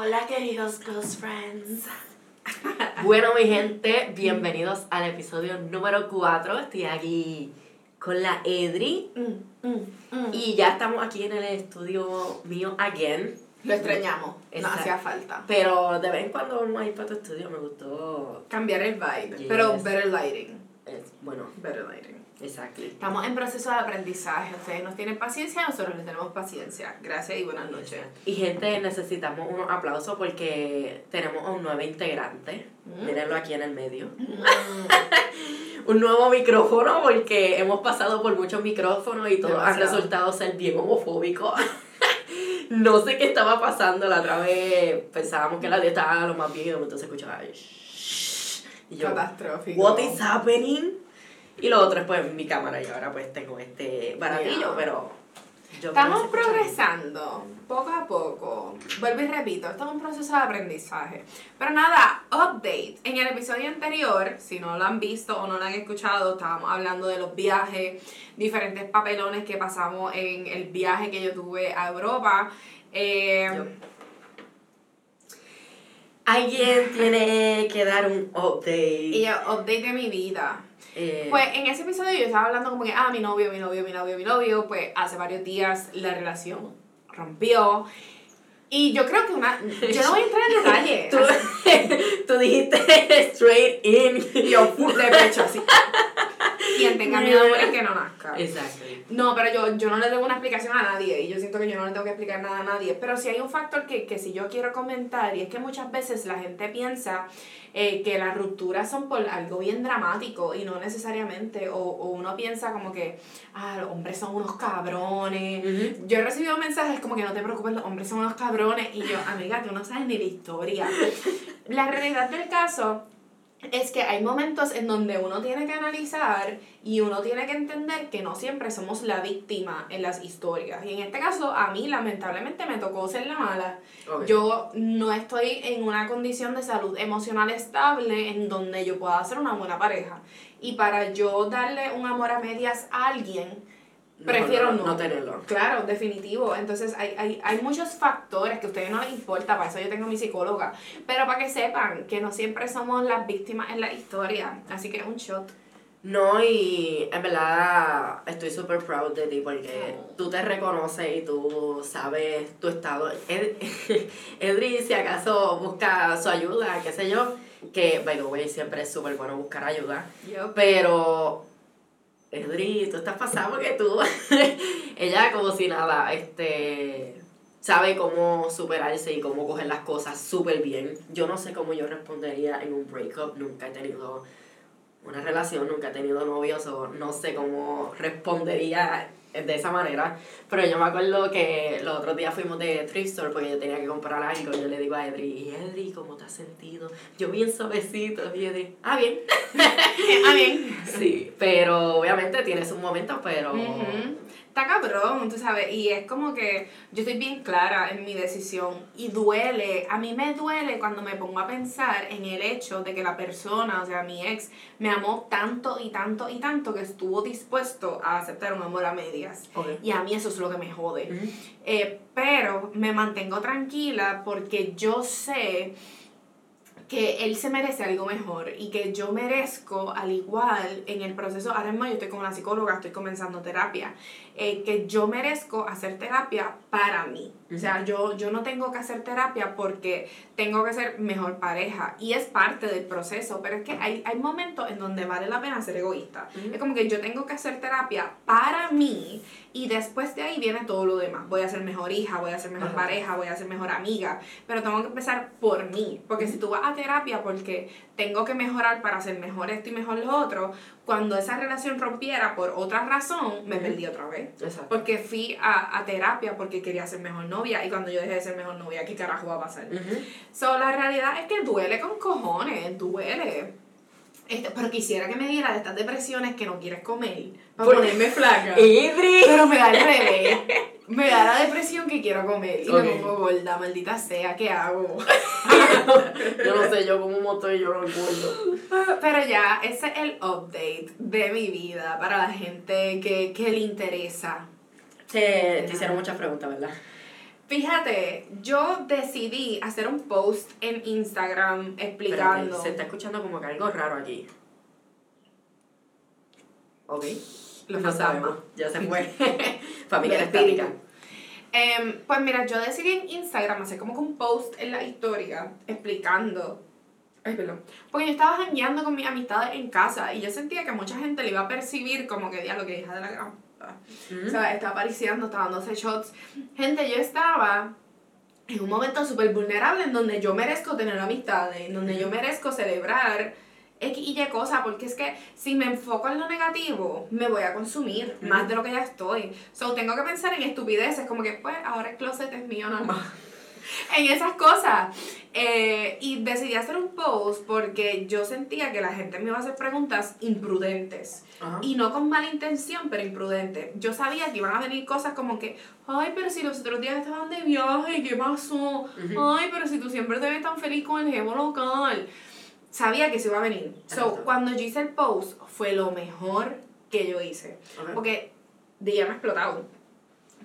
Hola queridos ghost friends. Bueno, mi gente, bienvenidos al episodio número 4. Estoy aquí con la Edri Mm, mm, mm. y ya estamos aquí en el estudio mío again. Lo extrañamos, no Exacto. hacía falta. Pero de vez en cuando vamos a ir para tu estudio, me gustó. Cambiar el vibe, Yes. pero better lighting. Es- bueno, Better lighting. exacto. Estamos en proceso de aprendizaje. Ustedes nos tienen paciencia, nosotros les tenemos paciencia. Gracias y buenas noches. Y gente, necesitamos unos aplausos porque tenemos a un nuevo integrante. Mm. Mírenlo aquí en el medio. un nuevo micrófono porque hemos pasado por muchos micrófonos y todos han resultado ser bien homofóbicos. no sé qué estaba pasando la otra vez. Pensábamos que la dieta estaba lo más bien y de momento se escuchaba. Y yo, Catastrófico. what is happening? Y lo otro es pues mi cámara y ahora pues tengo este baratillo, Yeah. pero yo Estamos progresando poco a poco. Vuelvo y repito, esto es un proceso de aprendizaje. Pero nada, update. En el episodio anterior, si no lo han visto o no lo han escuchado, estábamos hablando de los viajes, diferentes papelones que pasamos en el viaje que yo tuve a Europa. Eh, Yo. Alguien tiene que dar un update. y yo, update de mi vida. Eh, Pues en ese episodio yo estaba hablando como que, ah, mi novio, mi novio, mi novio, mi novio, pues hace varios días la relación rompió. Y yo creo que una, yo no voy a entrar en detalle. tú, tú dijiste straight in. Y yo, de pecho, así. Quien tenga miedo de morir que no nazca. Exacto. No, pero yo, yo no le debo una explicación a nadie y yo siento que yo no le tengo que explicar nada a nadie. Pero sí hay un factor que, que si yo quiero comentar y es que muchas veces la gente piensa eh, que las rupturas son por algo bien dramático y no necesariamente. O, o uno piensa como que, ah, los hombres son unos cabrones. Yo he recibido mensajes como que no te preocupes, los hombres son unos cabrones. Y yo, amiga, tú no sabes ni la historia. La realidad del caso es que hay momentos en donde uno tiene que analizar y uno tiene que entender que no siempre somos la víctima en las historias. Y en este caso, a mí lamentablemente me tocó ser la mala. Ok. Yo no estoy en una condición de salud emocional estable en donde yo pueda ser una buena pareja. Y para yo darle un amor a medias a alguien, prefiero no. no. tenerlo. Claro, definitivo. Entonces hay, hay, hay muchos factores que a ustedes no les importa, para eso yo tengo mi psicóloga. Pero para que sepan que no siempre somos las víctimas en la historia. Así que un shot. No, y en verdad estoy súper proud de ti porque Oh. tú te reconoces y tú sabes tu estado. Ed- Edri, si acaso busca su ayuda, qué sé yo, que, by the way, siempre es súper bueno buscar ayuda. Yo, Pero, Edri, tú estás pasado porque tú, ella como si nada, este, sabe cómo superarse y cómo coger las cosas súper bien. Yo no sé cómo yo respondería en un breakup, nunca he tenido una relación, nunca he tenido novios, o no sé cómo respondería de esa manera. Pero yo me acuerdo que los otros días fuimos de thrift store porque yo tenía que comprar algo yo le digo a Edri, "¿Y Edri, ¿cómo te has sentido? Yo bien suavecito, y Edri, ah, bien. ah, bien. Sí, pero obviamente tiene sus momentos, pero... Está cabrón, tú sabes, y es como que yo estoy bien clara en mi decisión y duele, a mí me duele cuando me pongo a pensar en el hecho de que la persona, o sea, mi ex, me amó tanto y tanto y tanto que estuvo dispuesto a aceptar un amor a medias. Y a mí eso es lo que me jode. Eh, pero me mantengo tranquila porque yo sé que él se merece algo mejor y que yo merezco, al igual en el proceso, ahora mismo yo estoy con una psicóloga, estoy comenzando terapia, eh, que yo merezco hacer terapia para mí. O sea, yo, yo no tengo que hacer terapia porque tengo que ser mejor pareja y es parte del proceso, pero es que hay, hay momentos en donde vale la pena ser egoísta. Es como que yo tengo que hacer terapia para mí y después de ahí viene todo lo demás. Voy a ser mejor hija, voy a ser mejor Ajá. pareja, voy a ser mejor amiga, pero tengo que empezar por mí, porque si tú vas a terapia porque tengo que mejorar para ser mejor esto y mejor lo otro, cuando esa relación rompiera por otra razón, me perdí otra vez. Exacto. Porque fui a, a terapia porque quería ser mejor novia y cuando yo dejé de ser mejor novia, ¿qué carajo va a pasar? Ujú. So, la realidad es que duele con cojones, duele. Este, pero quisiera que me diera de estas depresiones que no quieres comer para Por- ponerme flaca. Pero me da al revés. Me da la depresión que quiero comer y me pongo gorda, maldita sea, ¿qué hago? yo no sé, yo como moto y yo no recuerdo. Pero ya, ese es el update de mi vida para la gente que, que le interesa. Te, te hicieron muchas preguntas, ¿verdad? Fíjate, yo decidí hacer un post en Instagram explicando. Espérate, se está escuchando como que algo raro aquí. Ok. Los no fantasmas. sabemos. Ya se fue. Familia estática. Em, pues mira, yo decidí en Instagram hacer como que un post en la historia explicando. Ay, perdón. Porque yo estaba jangueando con mis amistades en casa y yo sentía que mucha gente le iba a percibir como que, lo que hija de la gran. Mm. O sea, estaba apareciendo, estaba dándose shots. Gente, yo estaba en un momento súper vulnerable en donde yo merezco tener amistades, en donde yo merezco celebrar X y Y cosas, porque es que si me enfoco en lo negativo, me voy a consumir más de lo que ya estoy. So, tengo que pensar en estupideces, como que, pues, ahora el closet es mío nada más. en esas cosas. Eh, y decidí hacer un post porque yo sentía que la gente me iba a hacer preguntas imprudentes. Ajá. Y no con mala intención, pero imprudente. Yo sabía que iban a venir cosas como que, ay, pero si los otros días estaban de viaje, ¿qué pasó? Ay, pero si tú siempre te ves tan feliz con el jevo local. Sabía que se iba a venir. So, cuando yo hice el post, fue lo mejor que yo hice. Porque de ya me explotado.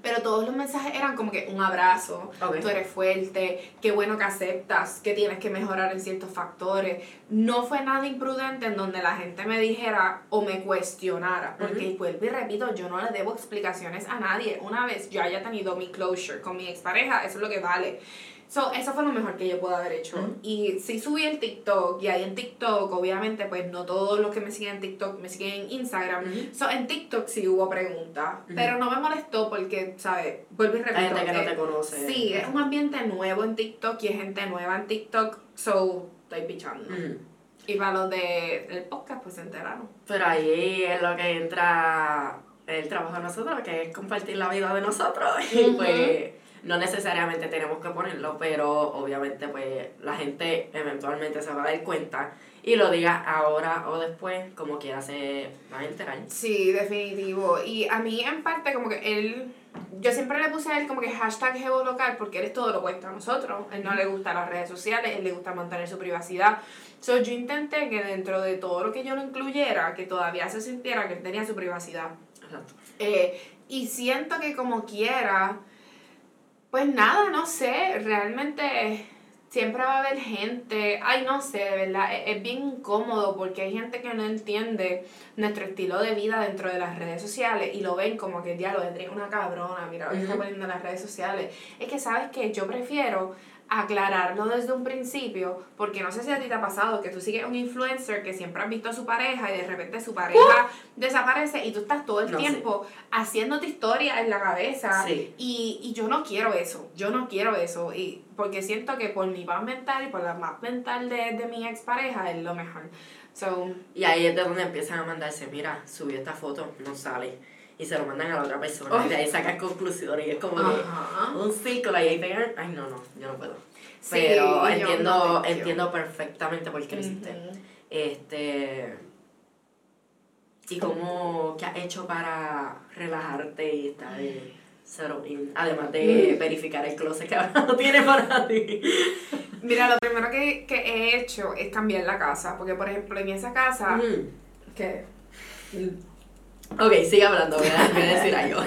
Pero todos los mensajes eran como que un abrazo, Ok. tú eres fuerte, qué bueno que aceptas, que tienes que mejorar en ciertos factores. No fue nada imprudente en donde la gente me dijera o me cuestionara, porque vuelvo y repito, yo no le debo explicaciones a nadie. Una vez yo haya tenido mi closure con mi expareja, eso es lo que vale. So, eso fue lo mejor que yo pude haber hecho. Y sí subí el TikTok, y ahí en TikTok, obviamente, pues no todos los que me siguen en TikTok me siguen en Instagram. So, en TikTok sí hubo preguntas, pero no me molestó porque, ¿sabes? Vuelvo y repito. Hay gente que no te conoce. Sí, es un ambiente nuevo en TikTok y es gente nueva en TikTok, so estoy pichando. Y para los de, del podcast, pues se enteraron. Pero ahí es lo que entra el trabajo de nosotros, que es compartir la vida de nosotros. Y pues no necesariamente tenemos que ponerlo, pero obviamente pues la gente eventualmente se va a dar cuenta y lo diga ahora o después, como quiera se va a enterar. Sí, definitivo. Y a mí, en parte, como que él. Yo siempre le puse a él como que hashtag local porque él es todo lo opuesto a nosotros. Él no le gusta las redes sociales, él le gusta mantener su privacidad. So, yo intenté que dentro de todo lo que yo lo incluyera, que todavía se sintiera que él tenía su privacidad. Exacto. Eh, y siento que como quiera, pues nada, no sé, realmente siempre va a haber gente, ay no sé, de verdad, es, es bien incómodo porque hay gente que no entiende nuestro estilo de vida dentro de las redes sociales y lo ven como que diablo, es una cabrona, mira lo que está poniendo en las redes sociales. Es que sabes que yo prefiero aclararlo desde un principio, porque no sé si a ti te ha pasado que tú sigues un influencer que siempre has visto a su pareja y de repente su pareja desaparece y tú estás todo el No, tiempo haciéndote historia en la cabeza Sí. y, y yo no quiero eso, yo no quiero eso, y porque siento que por mi paz mental y por la paz mental de, de mi expareja es lo mejor. So, Y ahí es de donde empiezan a mandarse, mira, subí esta foto, no sale. Y se lo mandan a la otra persona. Ay. Y de ahí sacan conclusiones. Y es como que un círculo y ahí pegan. Ay, no, no, yo no puedo. Sí, Pero entiendo, no, entiendo perfectamente por qué lo hiciste. Este. ¿Y cómo, qué has hecho para relajarte y estar de cero in? Además de verificar el closet que ahora no tiene para ti. Mira, lo primero que, que he hecho es cambiar la casa, porque por ejemplo en esa casa, Mm. que Ok, sigue hablando, voy a, voy a decir algo.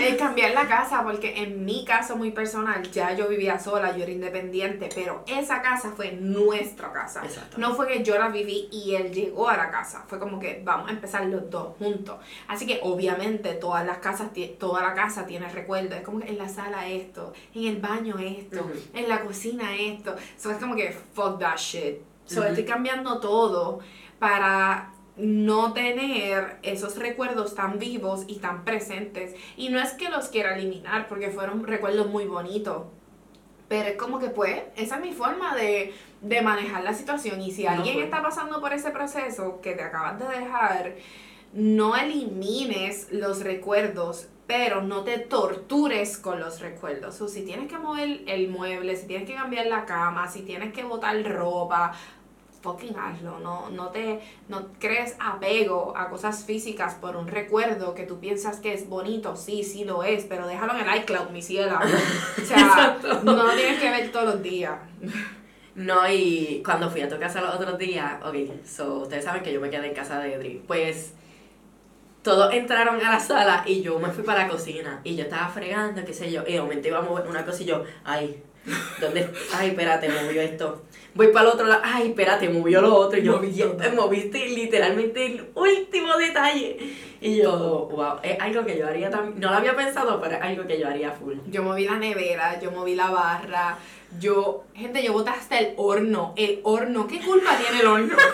Es cambiar la casa, porque en mi caso muy personal, ya yo vivía sola, yo era independiente, pero esa casa fue nuestra casa. Exacto. No fue que yo la viví y él llegó a la casa, fue como que vamos a empezar los dos juntos. Así que obviamente todas las casas, toda la casa tiene recuerdos, es como que en la sala esto, en el baño esto, en la cocina esto. So es como que fuck that shit. So estoy cambiando todo para no tener esos recuerdos tan vivos y tan presentes. Y no es que los quiera eliminar, porque fueron recuerdos muy bonitos. Pero es como que pues, esa es mi forma de, de manejar la situación. Y si No alguien fue. está pasando por ese proceso que te acabas de dejar, no elimines los recuerdos, pero no te tortures con los recuerdos. O si tienes que mover el mueble, si tienes que cambiar la cama, si tienes que botar ropa, fucking hazlo. No, no te no crees apego a cosas físicas por un recuerdo que tú piensas que es bonito. Sí, sí lo es, pero déjalo en el iCloud, mi ciela. O sea, no lo tienes que ver todos los días. No, y cuando fui a tu casa los otros días, ok, so, ustedes saben que yo me quedé en casa de Edri. Pues todos entraron a la sala y yo me fui para la cocina y yo estaba fregando, qué sé yo, y de momento iba a mover una cosa y yo, ay, ¿dónde? Ay, espérate, movió esto. Voy para el otro lado, ay, espérate, movió lo otro. Y yo, Moví moviste literalmente el último detalle. Y yo, wow, es algo que yo haría también. No lo había pensado, pero es algo que yo haría full. Yo moví la nevera, yo moví la barra, yo, gente, yo boté hasta el horno, el horno, ¿qué culpa tiene el horno?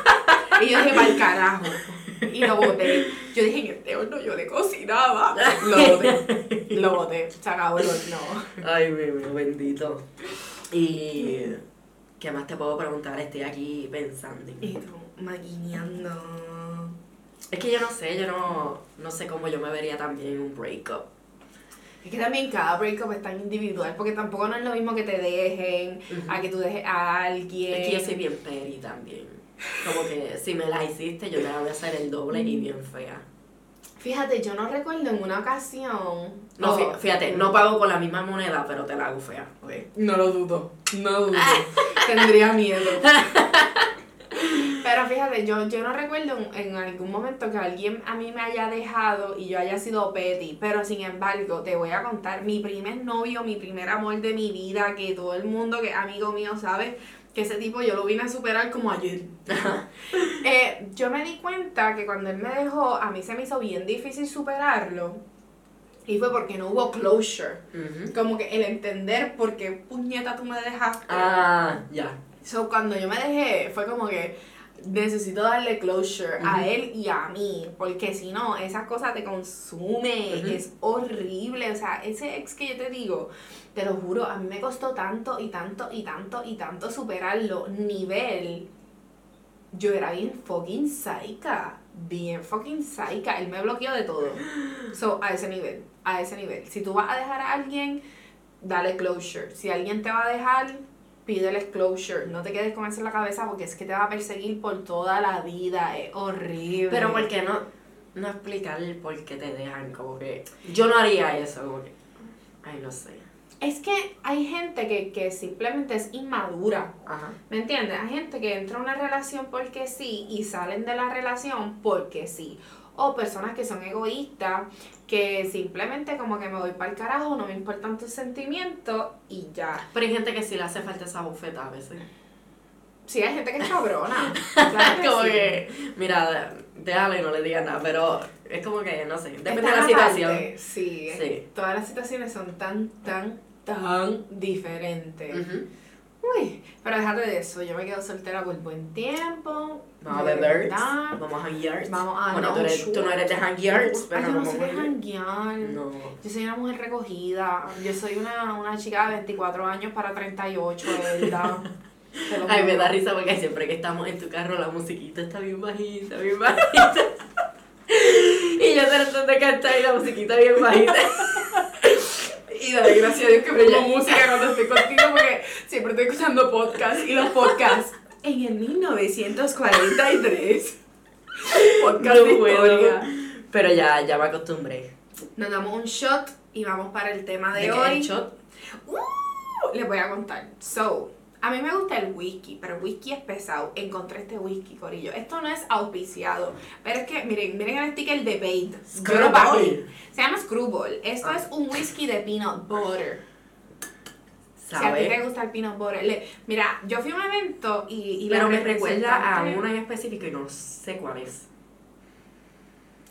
Y yo dije, para el carajo. Y lo boté. Yo dije, en este horno yo le cocinaba. Lo boté, lo boté, se acabó el horno. Ay, mi bendito. Y. ¿Qué más te puedo preguntar? Estoy aquí pensando. Y tú, maquineando. Es que yo no sé, yo no, no sé cómo yo me vería también en un breakup. Es que también cada breakup es tan individual, porque tampoco no es lo mismo que te dejen, a que tú dejes a alguien. Es que yo soy bien peri también. Como que si me la hiciste, yo te la voy a hacer el doble y bien fea. Fíjate, yo no recuerdo en una ocasión. No, Oh, fí- fíjate, no pago con la misma moneda, pero te la hago fea. ¿ok? No lo dudo, no lo dudo. Tendría miedo. Pero fíjate, yo, yo no recuerdo en, en algún momento que alguien a mí me haya dejado y yo haya sido petty. Pero sin embargo, te voy a contar, mi primer novio, mi primer amor de mi vida, que todo el mundo que es amigo mío sabe que ese tipo yo lo vine a superar como ayer. Eh, yo me di cuenta que cuando él me dejó, a mí se me hizo bien difícil superarlo. Y fue porque no hubo closure. Ujú. Como que el entender por qué puñeta tú me dejaste. Ah, ya. So, cuando yo me dejé, fue como que necesito darle closure a él y a mí, porque si no, esa cosa te consume, es horrible. O sea, ese ex que yo te digo, te lo juro, a mí me costó tanto y tanto y tanto y tanto superarlo. Nivel, yo era bien fucking psycha. Bien fucking psycha. Él me bloqueó de todo. So, a ese nivel, a ese nivel. Si tú vas a dejar a alguien, dale closure. Si alguien te va a dejar, pídele closure. No te quedes con eso en la cabeza porque es que te va a perseguir por toda la vida. Es horrible. Pero ¿por qué no, no explicar el por qué te dejan? Como que yo no haría eso, como que, ay, no sé. Es que hay gente que, que simplemente es inmadura. Ajá. ¿Me entiendes? Hay gente que entra a una relación porque sí y salen de la relación porque sí. O personas que son egoístas, que simplemente como que me voy para el carajo, no me importan tus sentimientos y ya. Pero hay gente que sí le hace falta esa bufeta a veces. Sí, hay gente que es cabrona. Claro que como sí. que, mira, déjalo y no le digas nada, pero es como que, no sé, depende de la situación. Sí, Sí. todas las situaciones son tan, tan, tan diferentes. Uy, pero déjate de eso, yo me quedo soltera por buen tiempo. Vamos a de verdad. vamos a hanguear. Vamos a Bueno, no, tú, eres, tú no eres de hanguear, Ay, pero yo nos no soy de janguear. No. Yo soy una mujer recogida. Yo soy una, una chica de 24 años para 38, de verdad. Ay, me da risa porque siempre que estamos en tu carro la musiquita está bien bajita, bien bajita. y yo tratando de cantar y la musiquita bien bajita. Y doy gracias a Dios que pongo música cuando estoy contigo porque siempre estoy escuchando podcasts. Y los podcasts en el 1943. Podcast No de historia. Pero ya, ya me acostumbré. Nos damos un shot y vamos para el tema de, ¿De qué hoy. el shot? Uh, les voy a contar. So, a mí me gusta el whisky, pero el whisky es pesado. Encontré este whisky, Corillo. Esto no es auspiciado, pero es que, miren, miren el sticker de Bait. Pagué. Se llama Screwball. Esto Ah. es un whisky de peanut butter. Si a ti te gusta el peanut butter. le- mira, yo fui a un evento y, y Pero me recuerda a una en específico y no sé cuál es.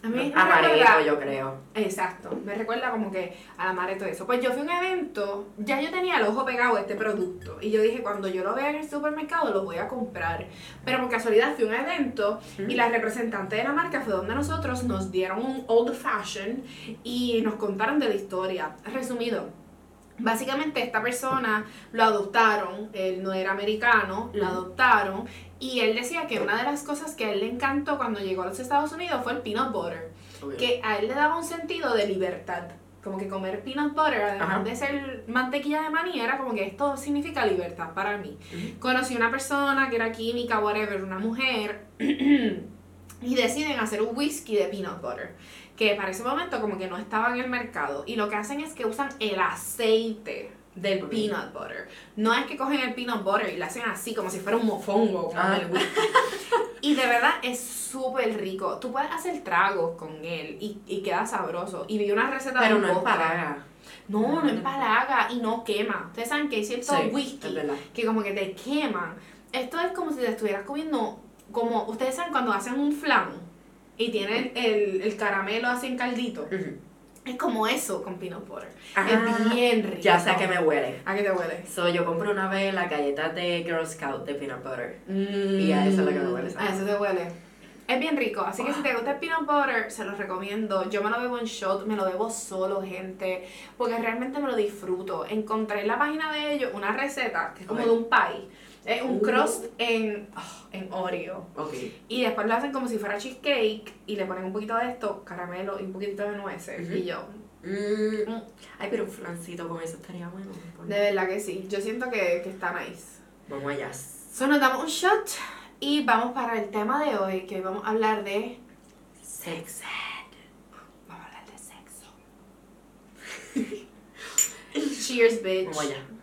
A mí recuerda- yo creo. Exacto, me recuerda como que a la madre todo eso. Pues yo fui a un evento, ya yo tenía el ojo pegado a este producto y yo dije, cuando yo lo vea en el supermercado lo voy a comprar. Pero por casualidad fui a un evento y la representante de la marca fue donde nosotros nos dieron un old fashion y nos contaron de la historia. Resumido, Básicamente esta persona lo adoptaron, él no era americano, lo adoptaron y él decía que una de las cosas que a él le encantó cuando llegó a los Estados Unidos fue el peanut butter que a él le daba un sentido de libertad. Como que comer peanut butter, además Ajá. de ser mantequilla de maní, era como que esto significa libertad para mí. Ujú. Conocí una persona que era química, whatever, una mujer, y deciden hacer un whisky de peanut butter, que para ese momento como que no estaba en el mercado. Y lo que hacen es que usan el aceite del peanut butter. No es que cogen el peanut butter y lo hacen así, como si fuera un mofongo, como Ah. Y de verdad es súper rico. Tú puedes hacer tragos con él y, y queda sabroso. Y vi una receta de Pero un no postre. para. No, no empalaga y no quema. Ustedes saben que hay ciertos Sí, whisky que como que te queman. Esto es como si te estuvieras comiendo, como ustedes saben cuando hacen un flan y tienen el, el caramelo así en caldito. Es como eso con peanut butter. Ah, es bien rico. Ya sé a qué me huele. ¿A qué te huele? So, yo compré una vez las galletas de Girl Scout de peanut butter. Y a eso es lo que me huele, A eso te huele. Es bien rico, así que si te gusta el peanut butter, se los recomiendo. Yo me lo bebo en shot, me lo bebo solo, gente, porque realmente me lo disfruto. Encontré en la página de ellos una receta que es como de un pie. Es un Uh. crust en, oh, en Oreo. Ok. Y después lo hacen como si fuera cheesecake y le ponen un poquito de esto, caramelo y un poquito de nueces. Y yo, Mm. Mm. Ay, pero un flancito con eso estaría bueno. de verdad que sí. Yo siento que, que está nice. Vamos allá. So, nos damos un shot y vamos para el tema de hoy, que hoy vamos a hablar de Sex Vamos a hablar de sexo. Cheers, bitch. Vamos allá.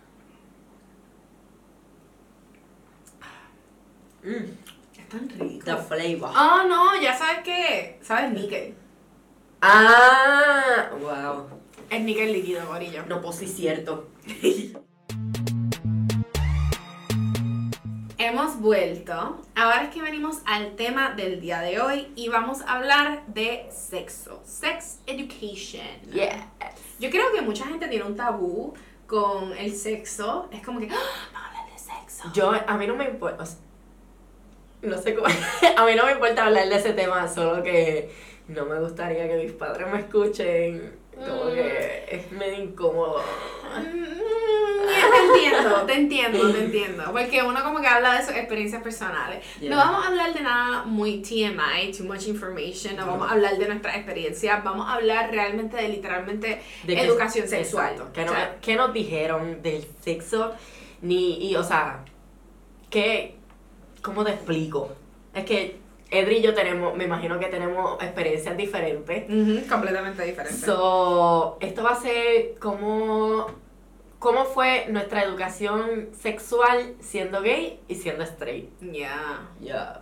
Mm, Es tan rico. the flavor. Oh, no, ya sabes qué. ¿Sabes níquel? Ah, wow. Es níquel líquido, gorillo. No, pues sí, cierto. Hemos vuelto. Ahora es que venimos al tema del día de hoy y vamos a hablar de sexo. Sex education. Yeah. Yo creo que mucha gente tiene un tabú con el sexo. Es como que, "Ah, vamos a hablar de sexo. Yo, a mí no me importa. No sé cómo. a mí no me importa hablar de ese tema, solo que no me gustaría que mis padres me escuchen. Como Mm. que es medio incómodo. Mm, Te entiendo, te entiendo, te entiendo. Porque uno como que habla de sus experiencias personales. Yeah. No vamos a hablar de nada muy TMI, too much information, no vamos a hablar de nuestras experiencias, vamos a hablar realmente de literalmente De que- educación sexual. Exacto. ¿Qué, O no- sea, qué nos dijeron del sexo? Ni, y, o sea, ¿qué, ¿cómo te explico? Es que Edri y yo tenemos, me imagino que tenemos experiencias diferentes. ujú, completamente diferente. So, esto va a ser como, cómo fue nuestra educación sexual siendo gay y siendo straight. Ya, Yeah.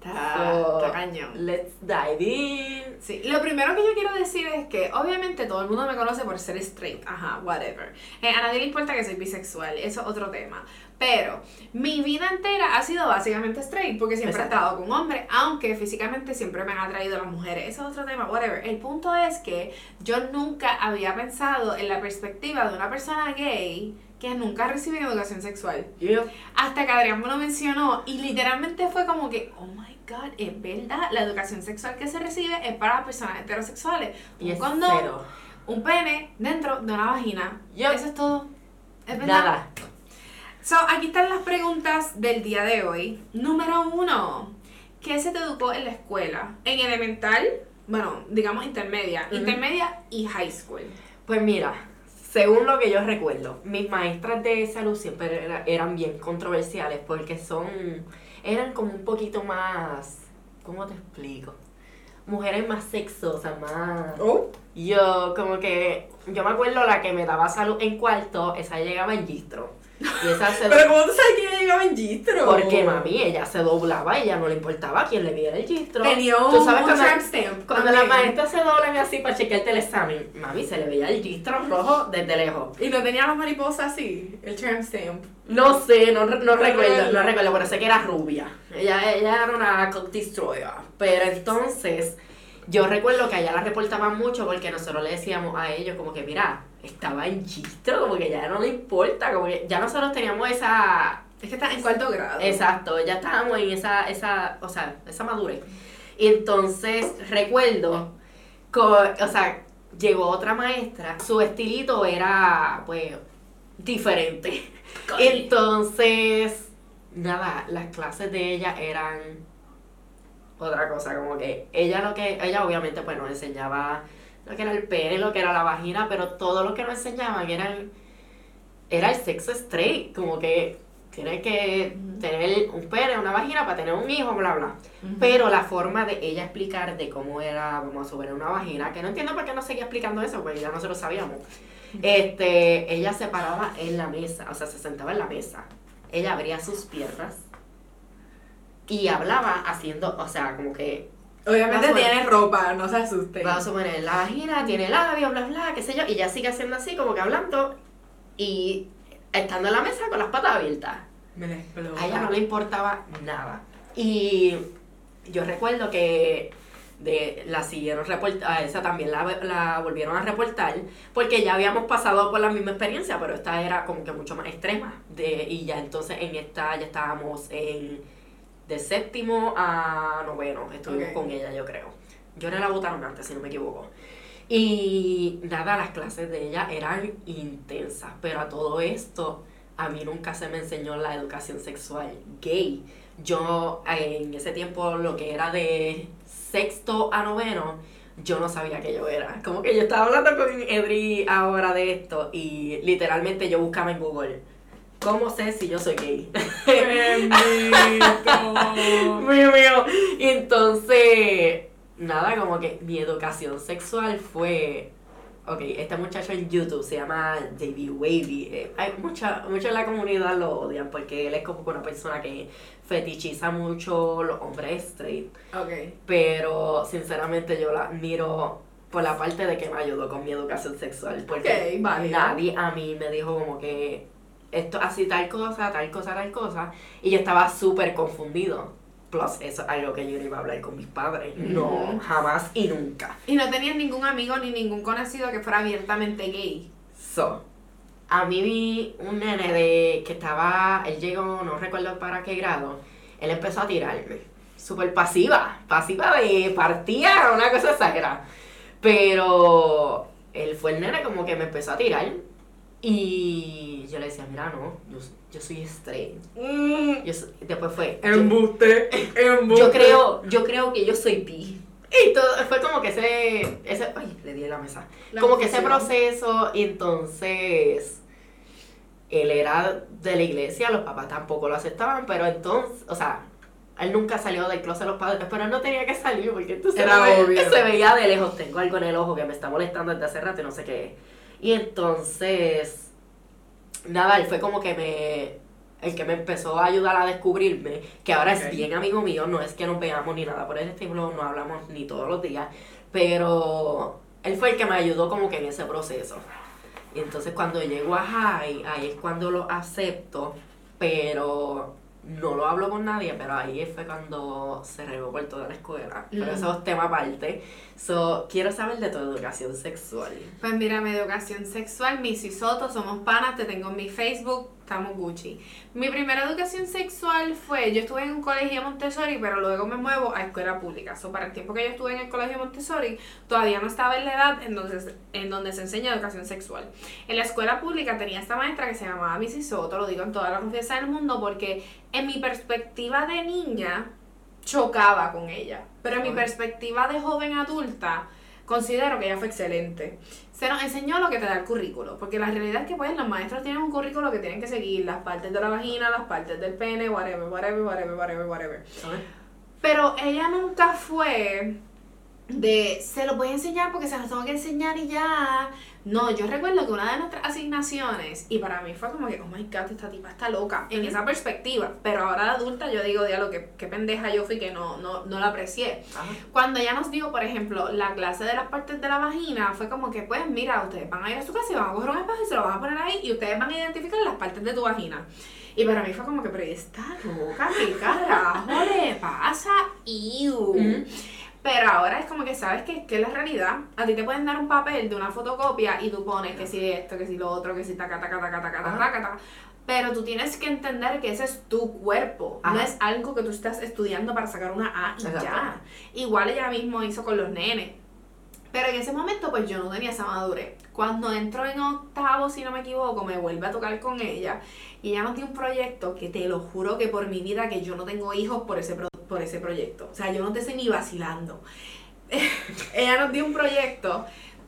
está, So, está cañón. Let's dive in. Sí, lo primero que yo quiero decir es que obviamente todo el mundo me conoce por ser straight, ajá, whatever. Eh, a nadie le importa que soy bisexual, eso es otro tema. Pero mi vida entera ha sido básicamente straight, porque siempre Exacto. he estado con hombres, aunque físicamente siempre me han atraído las mujeres. Eso es otro tema, whatever. El punto es que yo nunca había pensado en la perspectiva de una persona gay que nunca ha recibido educación sexual. Hasta que Adrián me lo mencionó y literalmente fue como que, oh my god, es verdad, la educación sexual que se recibe es para las personas heterosexuales. y un es condón, cero. un pene dentro de una vagina. Eso es todo. Es verdad. Nada. So, aquí están las preguntas del día de hoy. Número uno, ¿qué se te educó en la escuela? En elemental, bueno, digamos intermedia, Ujú. intermedia y high school. Pues mira, según lo que yo recuerdo, mis maestras de salud siempre era- eran bien controversiales porque son, eran como un poquito más, ¿cómo te explico? Mujeres más sexosas, más... Oh. Yo como que, yo me acuerdo la que me daba salud en cuarto, esa llegaba en gistro. Y esa se ¿cómo tú sabes que ella llegaba en gistro? Porque mami, ella se doblaba y ella no le importaba quién le viera el gistro. Tenía un, Tú sabes un cuando-. Cuando las maestras se doblan así para chequearte el examen, mami, se le veía el gistro rojo desde lejos. Y no tenía las mariposas así, el tramp stamp. No sé, no, no recuerdo, recuerdo. no recuerdo, pero sé que era rubia. Ella, ella era una cock destroyer. Pero entonces, yo recuerdo que allá la reportaban mucho porque nosotros le decíamos a ellos como que, mira, estaba en gistro, como que ya no le importa, como que ya nosotros teníamos esa, Es que está en cuarto grado. Exacto, ya estábamos en esa, esa, o sea, esa madurez. Y entonces recuerdo, co- o sea, llegó otra maestra, su estilito era, pues, diferente. Entonces, nada, las clases de ella eran otra cosa, como que ella lo que, ella obviamente pues nos enseñaba lo que era el pene, lo que era la vagina, pero todo lo que nos enseñaban era el, era el sexo straight, como que tienes que tener un pene, una vagina para tener un hijo, bla, bla. Pero la forma de ella explicar de cómo era, vamos a subir una vagina, que no entiendo por qué no seguía explicando eso, porque ya nosotros sabíamos. Este, ella se paraba en la mesa, o sea, se sentaba en la mesa. Ella abría sus piernas y hablaba haciendo, o sea, como que Obviamente tiene ropa, no se asusten. Vamos a poner la vagina, tiene labio, bla, bla, qué sé yo, y ella sigue haciendo así, como que hablando, y estando en la mesa con las patas abiertas. Me la explota. A ella no le importaba nada. Y yo recuerdo que de, la siguieron reportar, a esa también la, la volvieron a reportar, porque ya habíamos pasado por la misma experiencia, pero esta era como que mucho más extrema. De, y ya entonces en esta ya estábamos en de séptimo a noveno, estuvimos con ella yo creo. Yo era la botaron antes, si no me equivoco. Y nada, las clases de ella eran intensas, pero a todo esto a mí nunca se me enseñó la educación sexual gay. Yo en ese tiempo lo que era de sexto a noveno, yo no sabía que yo era. Como que yo estaba hablando con Edri ahora de esto y literalmente yo buscaba en Google, ¿cómo sé si yo soy gay? Mío, entonces, nada, como que mi educación sexual fue. Ok, este muchacho en YouTube se llama JB Wavy. Eh, hay mucha, muchos en la comunidad lo odian porque él es como una persona que fetichiza mucho los hombres straight. ok. Pero sinceramente yo la admiro por la parte de que me ayudó con mi educación sexual. Porque nadie a mí me dijo como que esto así tal cosa, tal cosa, tal cosa. Y yo estaba súper confundido. Plus, eso es algo que yo no iba a hablar con mis padres. No, jamás y nunca. Y no tenías ningún amigo ni ningún conocido que fuera abiertamente gay. So, a mí vi un nene de que estaba, él llegó, no recuerdo para qué grado, él empezó a tirarme. Súper pasiva, pasiva de partida, una cosa exagerada. Pero él fue el nene como que me empezó a tirar. Y yo le decía, mira, no, yo, yo soy. Yo soy- después fue, yo- Embuste, embuste. yo creo, yo creo que yo soy bi. Y todo, fue como que ese, ese, ay, le di en la mesa. La como que ese proceso, y entonces, él era de la iglesia, los papás tampoco lo aceptaban, pero entonces, o sea, él nunca salió del closet de los padres, pero él no tenía que salir porque entonces Era se, ve- obvio. se veía de lejos, tengo algo en el ojo que me está molestando desde hace rato y no sé qué. Y entonces, nada, él fue como que me, el que me empezó a ayudar a descubrirme, que ahora es bien amigo mío, no es que nos veamos ni nada por el estilo, no hablamos ni todos los días, pero él fue el que me ayudó como que en ese proceso. Y entonces cuando llego a High, ahí es cuando lo acepto, pero no lo hablo con nadie, pero ahí fue cuando se regó por toda la escuela. Pero eso es tema aparte. So, quiero saber de tu educación sexual. Pues mira, mi educación sexual, Soto, somos panas, te tengo en mi Facebook, estamos Gucci. Mi primera educación sexual fue, yo estuve en un colegio Montessori, pero luego me muevo a escuela pública. So, para el tiempo que yo estuve en el colegio Montessori, todavía no estaba en la edad en donde, en donde se enseña educación sexual. En la escuela pública tenía esta maestra que se llamaba Missy Soto, lo digo en toda la confianza del mundo, porque en mi perspectiva de niña, chocaba con ella. Pero en mi perspectiva de joven adulta, considero que ella fue excelente. Se nos enseñó lo que te da el currículo, porque la realidad es que pues los maestros tienen un currículo que tienen que seguir, las partes de la vagina, las partes del pene, whatever, whatever, whatever, whatever, whatever. Pero ella nunca fue de, se lo voy a enseñar porque se los tengo que enseñar y ya. No, yo recuerdo que una de nuestras asignaciones, y para mí fue como que, oh my god, esta tipa está loca, en esa perspectiva. Pero ahora de adulta yo digo, diablo, qué, qué pendeja yo fui que no, no, no la aprecié. Ajá. Cuando ella nos dio, por ejemplo, la clase de las partes de la vagina, fue como que, pues, mira, ustedes van a ir a su casa y van a coger un espejo y se lo van a poner ahí y ustedes van a identificar las partes de tu vagina. Y para mí fue como que, pero ¿y esta loca, ¿qué carajo le pasa? Iu. Pero ahora es como que sabes que, que es la realidad. A ti te pueden dar un papel de una fotocopia y tú pones que si esto, que si lo otro, que si taca, taca, taca, taca, taca, taca, taca. Pero tú tienes que entender que ese es tu cuerpo. No es algo que tú estás estudiando para sacar una A y Exacto. ya. Igual ella mismo hizo con los nenes. Pero en ese momento, pues yo no tenía esa madurez. Cuando entro en octavo, si no me equivoco, me vuelve a tocar con ella. Y ella nos dio un proyecto que te lo juro que por mi vida que yo no tengo hijos por ese, pro- por ese proyecto. O sea, yo no te sé ni vacilando. ella nos dio un proyecto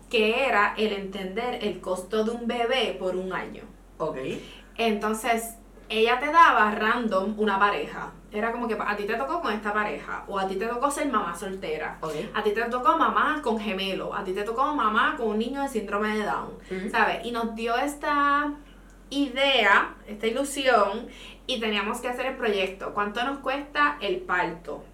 que era el entender el costo de un bebé por un año. Ok. Entonces, ella te daba random una pareja. Era como que a ti te tocó con esta pareja, o a ti te tocó ser mamá soltera, a ti te tocó mamá con gemelo, a ti te tocó mamá con un niño de síndrome de Down. ¿sabes? Y nos dio esta idea, esta ilusión, y teníamos que hacer el proyecto. ¿Cuánto nos cuesta el parto?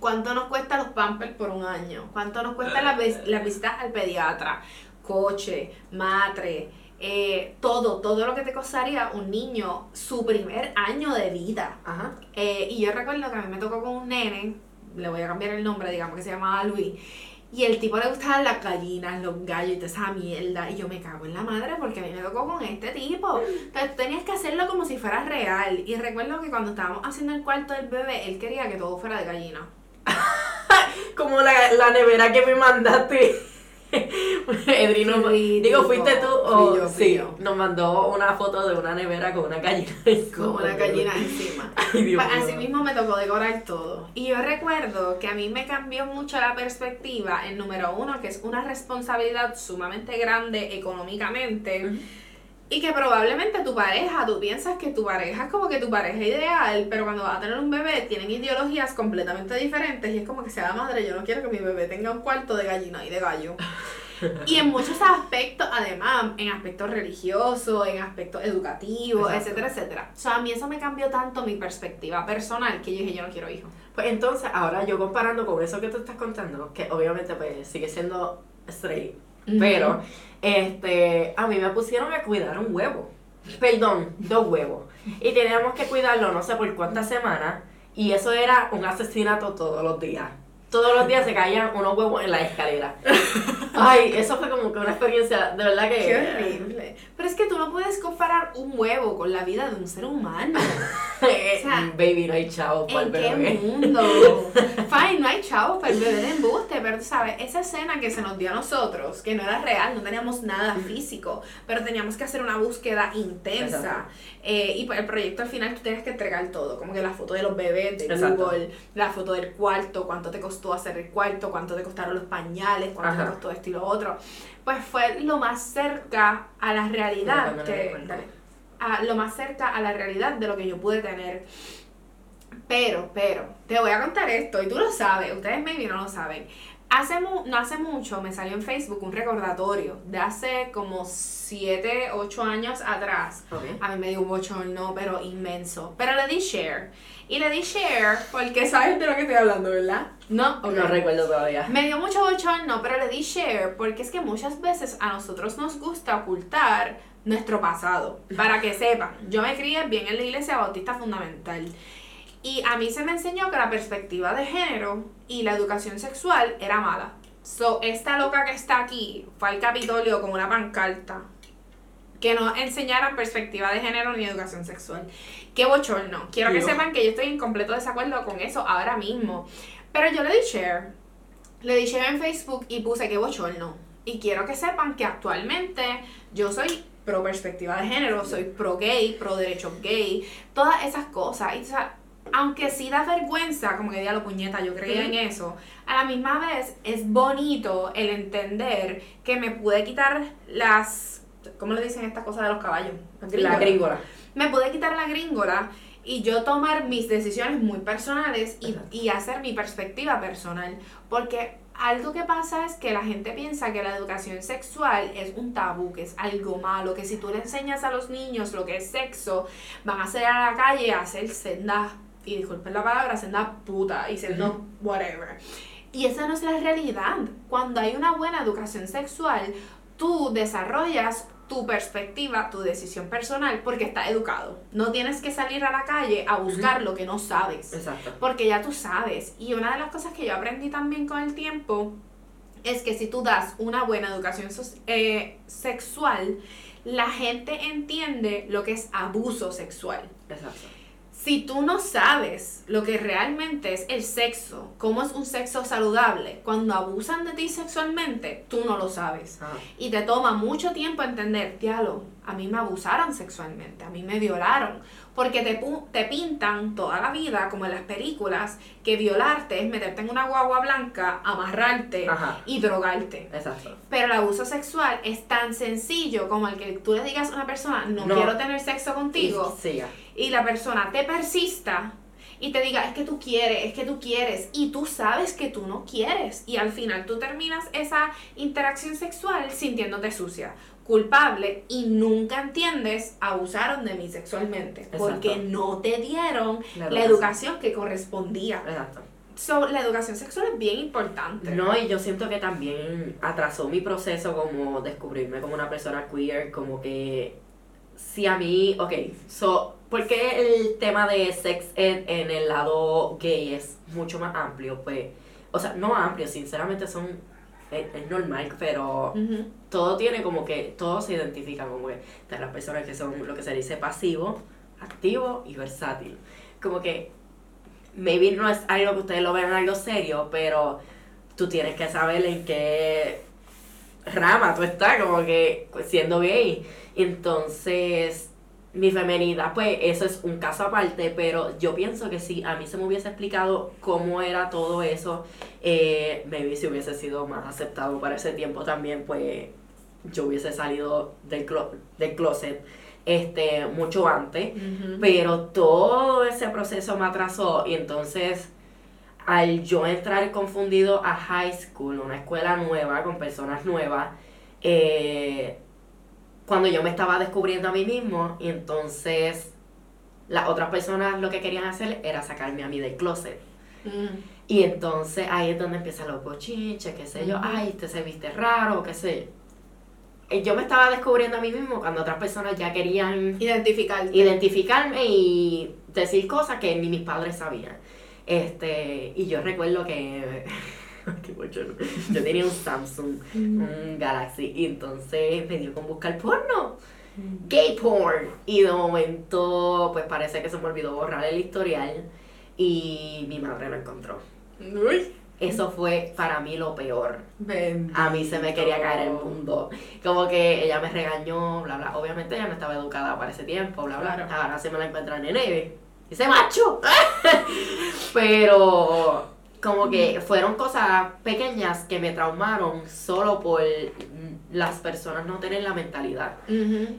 ¿Cuánto nos cuesta los pampers por un año? ¿Cuánto nos cuesta las, las visitas al pediatra? Coche, matre, eh, todo, todo lo que te costaría un niño su primer año de vida. Ajá. Eh, y yo recuerdo que a mí me tocó con un nene, le voy a cambiar el nombre, digamos que se llamaba Luis. Y el tipo le gustaban las gallinas, los gallos y toda esa mierda. Y yo me cago en la madre porque a mí me tocó con este tipo. Entonces tú tenías que hacerlo como si fuera real. Y recuerdo que cuando estábamos haciendo el cuarto del bebé, él quería que todo fuera de gallina. Como la, la nevera que me mandaste. Edrino, digo, fuiste tú o Fui yo, fui sí, yo. nos mandó una foto de una nevera con una gallina. Como una gallina encima. Ay, Pues así mismo me tocó decorar todo. Y yo recuerdo que a mí me cambió mucho la perspectiva, el número uno, que es una responsabilidad sumamente grande económicamente. Y que probablemente tu pareja, tú piensas que tu pareja es como que tu pareja ideal, pero cuando vas a tener un bebé tienen ideologías completamente diferentes y es como que sea madre, yo no quiero que mi bebé tenga un cuarto de gallina y de gallo. Y en muchos aspectos, además, en aspectos religiosos, en aspectos educativos, Exacto. etcétera, etcétera. O sea, a mí eso me cambió tanto mi perspectiva personal que yo dije, yo no quiero hijos. Pues entonces, ahora yo comparando con eso que tú estás contando, que obviamente pues sigue siendo straight, pero este, a mí me pusieron a cuidar un huevo. Perdón, dos huevos. Y teníamos que cuidarlo no sé por cuántas semanas. Y eso era un asesinato todos los días. Todos los días se caían unos huevos en la escalera. Ay, eso fue como que una experiencia, de verdad que... Qué horrible. Pero no puedes comparar un huevo con la vida de un ser humano. O sea, Baby, no hay chavo para el ¿En qué bebé. mundo? Fine, no hay chavos para el bebé de embuste, pero tú sabes, esa escena que se nos dio a nosotros, que no era real, no teníamos nada físico, pero teníamos que hacer una búsqueda intensa. Eh, y para el proyecto al final tú tienes que entregar todo, como que la foto de los bebés de Exacto. Google, la foto del cuarto, cuánto te costó hacer el cuarto, cuánto te costaron los pañales, cuánto Ajá. te costó esto y lo otro. Pues fue lo más cerca a la realidad no que... a lo más cerca a la realidad de lo que yo pude tener. Pero, pero, te voy a contar esto, y tú lo sabes, ustedes maybe no lo saben. Hace mu- no hace mucho me salió en Facebook un recordatorio de hace como 7, 8 años atrás. A mí me dio un bochorno, pero inmenso. Pero le di share. Y le di share porque sabes de lo que estoy hablando, ¿verdad? No, Ok. No recuerdo todavía. Me dio mucho bochorno, pero le di share porque es que muchas veces a nosotros nos gusta ocultar nuestro pasado. Para que sepan, yo me crié bien en la iglesia bautista fundamental. Y a mí se me enseñó que la perspectiva de género y la educación sexual era mala. So, esta loca que está aquí fue al Capitolio con una pancarta que no enseñaran perspectiva de género ni educación sexual. Qué bochorno. Quiero que sepan que yo estoy en completo desacuerdo con eso ahora mismo. Pero yo le di share. Le di share en Facebook y puse qué bochorno. Y quiero que sepan que actualmente yo soy pro perspectiva de género, soy pro gay, pro derechos gay, todas esas cosas. Y, o sea, aunque sí da vergüenza, como que diga lo puñeta, yo creía en eso, a la misma vez es bonito el entender que me pude quitar las. ¿Cómo le dicen esta cosa de los caballos? La gringola. Me pude quitar la gringola y yo tomar mis decisiones muy personales y, y hacer mi perspectiva personal. Porque algo que pasa es que la gente piensa que la educación sexual es un tabú, que es algo malo, que si tú le enseñas a los niños lo que es sexo, van a salir a la calle a hacer senda, y disculpen la palabra, senda puta y senda Ujú. whatever. Y esa no es la realidad. Cuando hay una buena educación sexual, tú desarrollas tu perspectiva, tu decisión personal, porque estás educado. No tienes que salir a la calle a buscar lo que no sabes, Exacto. porque ya tú sabes. Y una de las cosas que yo aprendí también con el tiempo es que si tú das una buena educación eh, sexual, la gente entiende lo que es abuso sexual. Exacto. Si tú no sabes lo que realmente es el sexo, cómo es un sexo saludable, cuando abusan de ti sexualmente, tú no lo sabes. Ajá. Y te toma mucho tiempo entender, diálogo, a mí me abusaron sexualmente, a mí me violaron, porque te, te pintan toda la vida, como en las películas, que violarte es meterte en una guagua blanca, amarrarte y drogarte. Exacto. Pero el abuso sexual es tan sencillo como el que tú le digas a una persona, no, quiero tener sexo contigo, y la persona te persista y te diga, es que tú quieres, es que tú quieres, y tú sabes que tú no quieres, y al final tú terminas esa interacción sexual sintiéndote sucia culpable y nunca entiendes, abusaron de mí sexualmente porque no te dieron la educación, que correspondía. Exacto. So, la educación sexual es bien importante. No, y yo siento que también atrasó mi proceso como descubrirme como una persona queer, como que si a mí, ok, so, porque el tema de sex ed en el lado gay es mucho más amplio? Pues, o sea, no amplio, sinceramente son es, normal, pero todo tiene como que, todo se identifica como que de las personas que son lo que se dice pasivo, activo y versátil. Como que, maybe no es algo que ustedes lo vean algo serio, pero tú tienes que saber en qué rama tú estás, como que siendo gay. Entonces, mi femenidad, pues eso es un caso aparte, pero yo pienso que si a mí se me hubiese explicado cómo era todo eso, eh, maybe si hubiese sido más aceptado para ese tiempo también, pues yo hubiese salido del, del closet este, mucho antes, pero todo ese proceso me atrasó y entonces al yo entrar confundido a high school, una escuela nueva con personas nuevas, eh, cuando yo me estaba descubriendo a mí mismo y entonces las otras personas lo que querían hacer era sacarme a mí del closet. Mm. Y entonces ahí es donde empiezan los bochinches, qué sé yo, ay, este se viste raro, qué sé yo. Yo me estaba descubriendo a mí mismo cuando otras personas ya querían identificarme y decir cosas que ni mis padres sabían. Este, y yo recuerdo que Yo tenía un Samsung, mm. un Galaxy, y entonces me dio con buscar porno. Mm. Gay porn. Y de momento, pues parece que se me olvidó borrar el historial y mi madre lo encontró. Eso fue para mí lo peor. A mí se me quería caer el mundo. Como que ella me regañó, bla, bla. Obviamente ella no estaba educada para ese tiempo, bla, bla. Ahora se me la encuentra en el Dice macho. Pero como que fueron cosas pequeñas que me traumaron solo por las personas no tener la mentalidad.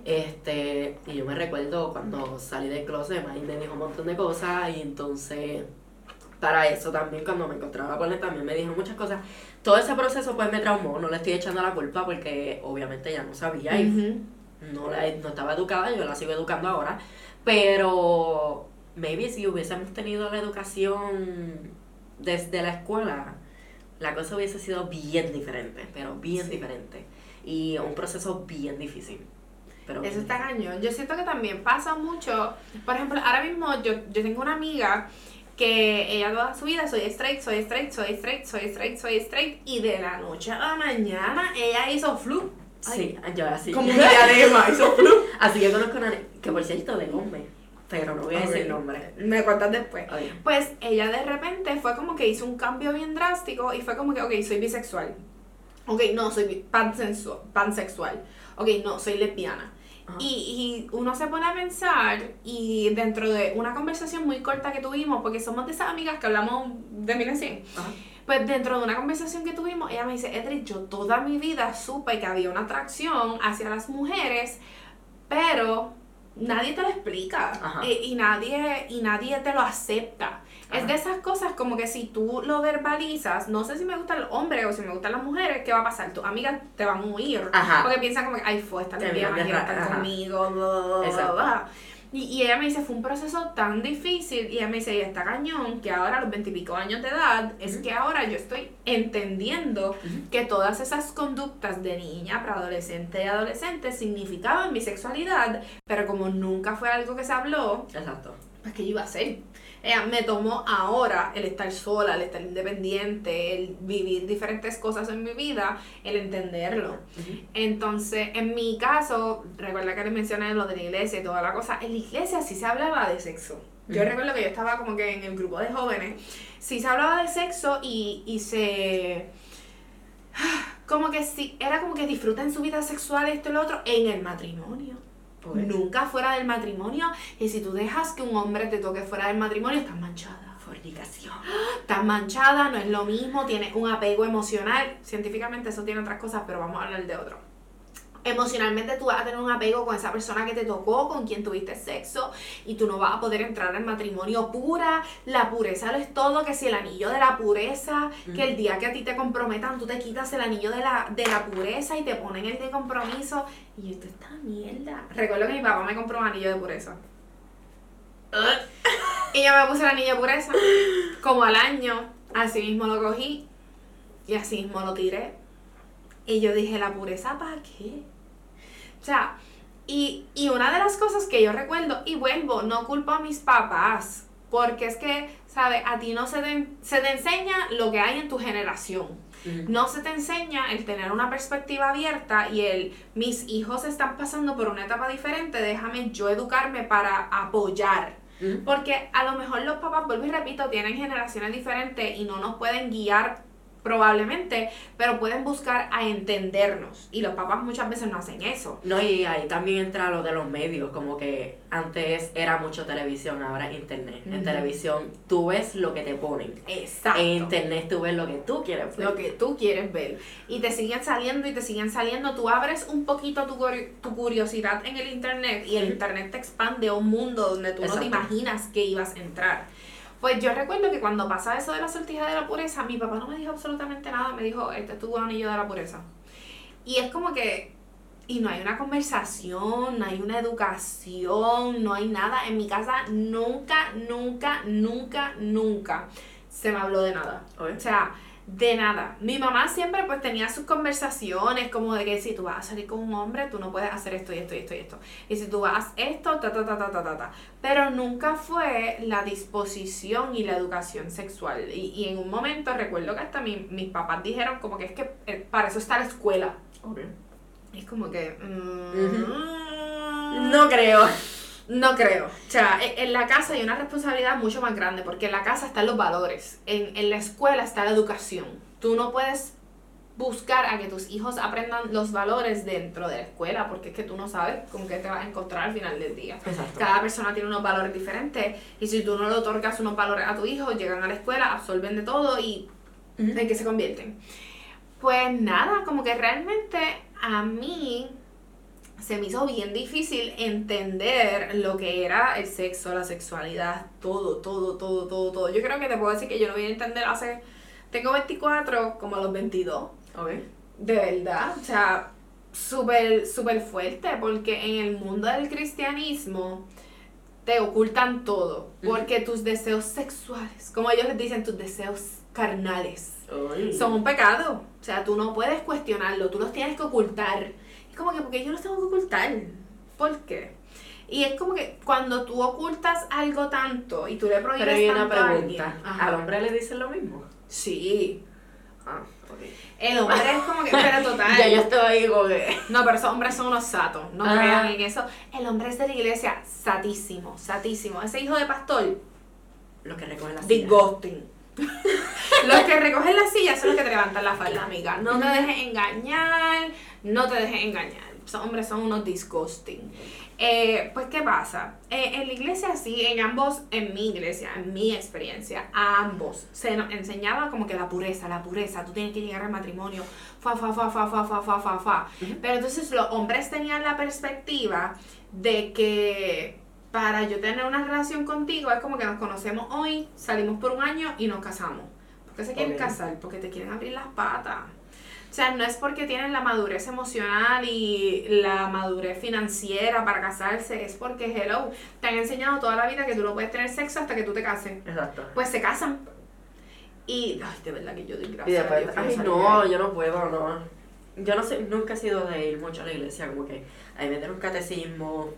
este Y yo me recuerdo cuando salí del closet, me dijo un montón de cosas y entonces para eso también cuando me encontraba con él también me dijo muchas cosas. Todo ese proceso pues me traumó, no le estoy echando la culpa porque obviamente ya no sabía y no, la, no estaba educada, yo la sigo educando ahora, pero maybe si hubiésemos tenido la educación desde la escuela, la cosa hubiese sido bien diferente, pero bien diferente. Y un proceso bien difícil. Pero Eso está cañón. Yo siento que también pasa mucho. Por ejemplo, ahora mismo yo, yo tengo una amiga que ella toda su vida soy straight, soy straight, soy straight, soy straight, soy straight. Y de la noche a la mañana ella hizo flu. sí, yo así. Como un diadema, hizo flu. Así que conozco una que por cierto de hombre pero no voy a decir el nombre. Me cuentas después. Pues ella de repente fue como que hizo un cambio bien drástico y fue como que, ok, soy bisexual. Ok, no, soy pansexual. Ok, no, soy lesbiana. Y, y, uno se pone a pensar y dentro de una conversación muy corta que tuvimos, porque somos de esas amigas que hablamos de 1100, pues dentro de una conversación que tuvimos, ella me dice, Edric, yo toda mi vida supe que había una atracción hacia las mujeres, pero nadie te lo explica eh, y, nadie, y nadie te lo acepta. Es de esas cosas como que si tú lo verbalizas, no sé si me gusta el hombre o si me gustan las mujeres, ¿qué va a pasar? Tus amigas te van a huir. Porque piensan como que, ay, fue esta lesbiana, quiere estar conmigo, y, ella me dice, fue un proceso tan difícil. Y ella me dice, y está cañón, que ahora a los veintipico años de edad, es que ahora yo estoy entendiendo que todas esas conductas de niña, preadolescente y adolescente significaban mi sexualidad, pero como nunca fue algo que se habló, Exacto. pues que yo iba a hacer? Me tomó ahora el estar sola, el estar independiente, el vivir diferentes cosas en mi vida, el entenderlo. Entonces, en mi caso, recuerda que les mencioné lo de la iglesia y toda la cosa, en la iglesia sí se hablaba de sexo. Yo recuerdo que yo estaba como que en el grupo de jóvenes, sí se hablaba de sexo y, y se como que sí, era como que disfrutan su vida sexual, esto y lo otro, en el matrimonio. Ok. Nunca fuera del matrimonio. Y si tú dejas que un hombre te toque fuera del matrimonio, estás manchada. Fornicación. Estás manchada, no es lo mismo, tienes un apego emocional. Científicamente eso tiene otras cosas, pero vamos a hablar de otro. Emocionalmente tú vas a tener un apego con esa persona que te tocó, con quien tuviste sexo, y tú no vas a poder entrar al matrimonio pura. La pureza lo es todo, que si el anillo de la pureza, que el día que a ti te comprometan, tú te quitas el anillo de la, de la pureza y te ponen el de compromiso. Y esto está mierda. Recuerdo que mi papá me compró un anillo de pureza. Y yo me puse el anillo de pureza. Como al año, así mismo lo cogí y así mismo lo tiré. Y yo dije, ¿la pureza para qué? O sea, y, y una de las cosas que yo recuerdo, y vuelvo, no culpo a mis papás, porque es que, ¿sabes? A ti no se te, se te enseña lo que hay en tu generación. No se te enseña el tener una perspectiva abierta y el mis hijos están pasando por una etapa diferente, déjame yo educarme para apoyar. Porque a lo mejor los papás, vuelvo y repito, tienen generaciones diferentes y no nos pueden guiar probablemente, pero pueden buscar a entendernos. Y los papás muchas veces no hacen eso. No, y ahí también entra lo de los medios, como que antes era mucho televisión, ahora internet. En televisión tú ves lo que te ponen. Exacto. En internet tú ves lo que tú quieres ver. lo que tú quieres ver. Y te siguen saliendo y te siguen saliendo. Tú abres un poquito tu, curi- tu curiosidad en el internet y el internet te expande a un mundo donde tú no te imaginas que ibas a entrar. Pues yo recuerdo que cuando pasa eso de la sortija de la pureza, mi papá no me dijo absolutamente nada. Me dijo, este es tu anillo de la pureza. Y es como que... Y no hay una conversación, no hay una educación, no hay nada. En mi casa nunca, nunca, nunca, nunca se me habló de nada. Oye. O sea, de nada. Mi mamá siempre pues tenía sus conversaciones como de que si tú vas a salir con un hombre, tú no puedes hacer esto y esto y esto y esto. Y si tú vas esto, ta ta ta ta ta ta ta. Pero nunca fue la disposición y la educación sexual. Y, y en un momento recuerdo que hasta mi- mis papás dijeron como que es que eh, para eso está la escuela. Y es como que... mm, No creo. No creo. O sea, e- en la casa hay una responsabilidad mucho más grande porque en la casa están los valores, en, en la escuela está la educación. Tú no puedes buscar a que tus hijos aprendan los valores dentro de la escuela porque es que tú no sabes con qué te vas a encontrar al final del día. Exacto. Cada persona tiene unos valores diferentes y si tú no le otorgas unos valores a tu hijo, llegan a la escuela, absorben de todo y en qué se convierten. Pues nada, como que realmente a mí se me hizo bien difícil entender lo que era el sexo, la sexualidad, todo, todo, todo, todo, todo. Yo creo que te puedo decir que yo lo vine a entender hace, tengo 24 como a los 22. Ok. De verdad, o sea, súper, súper fuerte, porque en el mundo del cristianismo te ocultan todo, porque tus deseos sexuales, como ellos les dicen, tus deseos carnales, son un pecado. O sea, tú no puedes cuestionarlo, tú los tienes que ocultar. Es como que, ¿por qué yo los tengo que ocultar? ¿Por qué? Y es como que cuando tú ocultas algo tanto y tú le prohíbes Pero hay una tanto a alguien, pregunta. ¿Al hombre le dicen lo mismo? Sí. Ah, ok. El hombre es como que, pero total. Ya yo estoy ahí como que... No, pero esos hombres son unos satos, no Ah. crean en eso. El hombre es de la iglesia, satísimo, satísimo. Ese hijo de pastor, Lo que recoge la silla. disgusting. los que recogen la silla son los que te levantan la falda, amiga. No te dejes engañar, no te dejes engañar. Esos hombres son unos disgusting. Eh, pues, ¿qué pasa? Eh, en la iglesia sí, en ambos, en mi iglesia, en mi experiencia, a ambos se nos enseñaba como que la pureza, la pureza, tú tienes que llegar al matrimonio, fa, fa, fa, fa, fa, fa, fa, fa, fa. Pero entonces los hombres tenían la perspectiva de que para yo tener una relación contigo es como que nos conocemos hoy, salimos por un año y nos casamos. ¿Por qué se quieren casar? Porque te quieren abrir las patas. O sea, no es porque tienen la madurez emocional y la madurez financiera para casarse, es porque, hello, te han enseñado toda la vida que tú no puedes tener sexo hasta que tú te cases. Exacto. Pues se casan. Y, ay, de verdad que yo doy Y gracias a Dios ay no, yo no puedo, no. Yo no sé, nunca he sido de ir mucho a la iglesia, como que ahí meter un catecismo.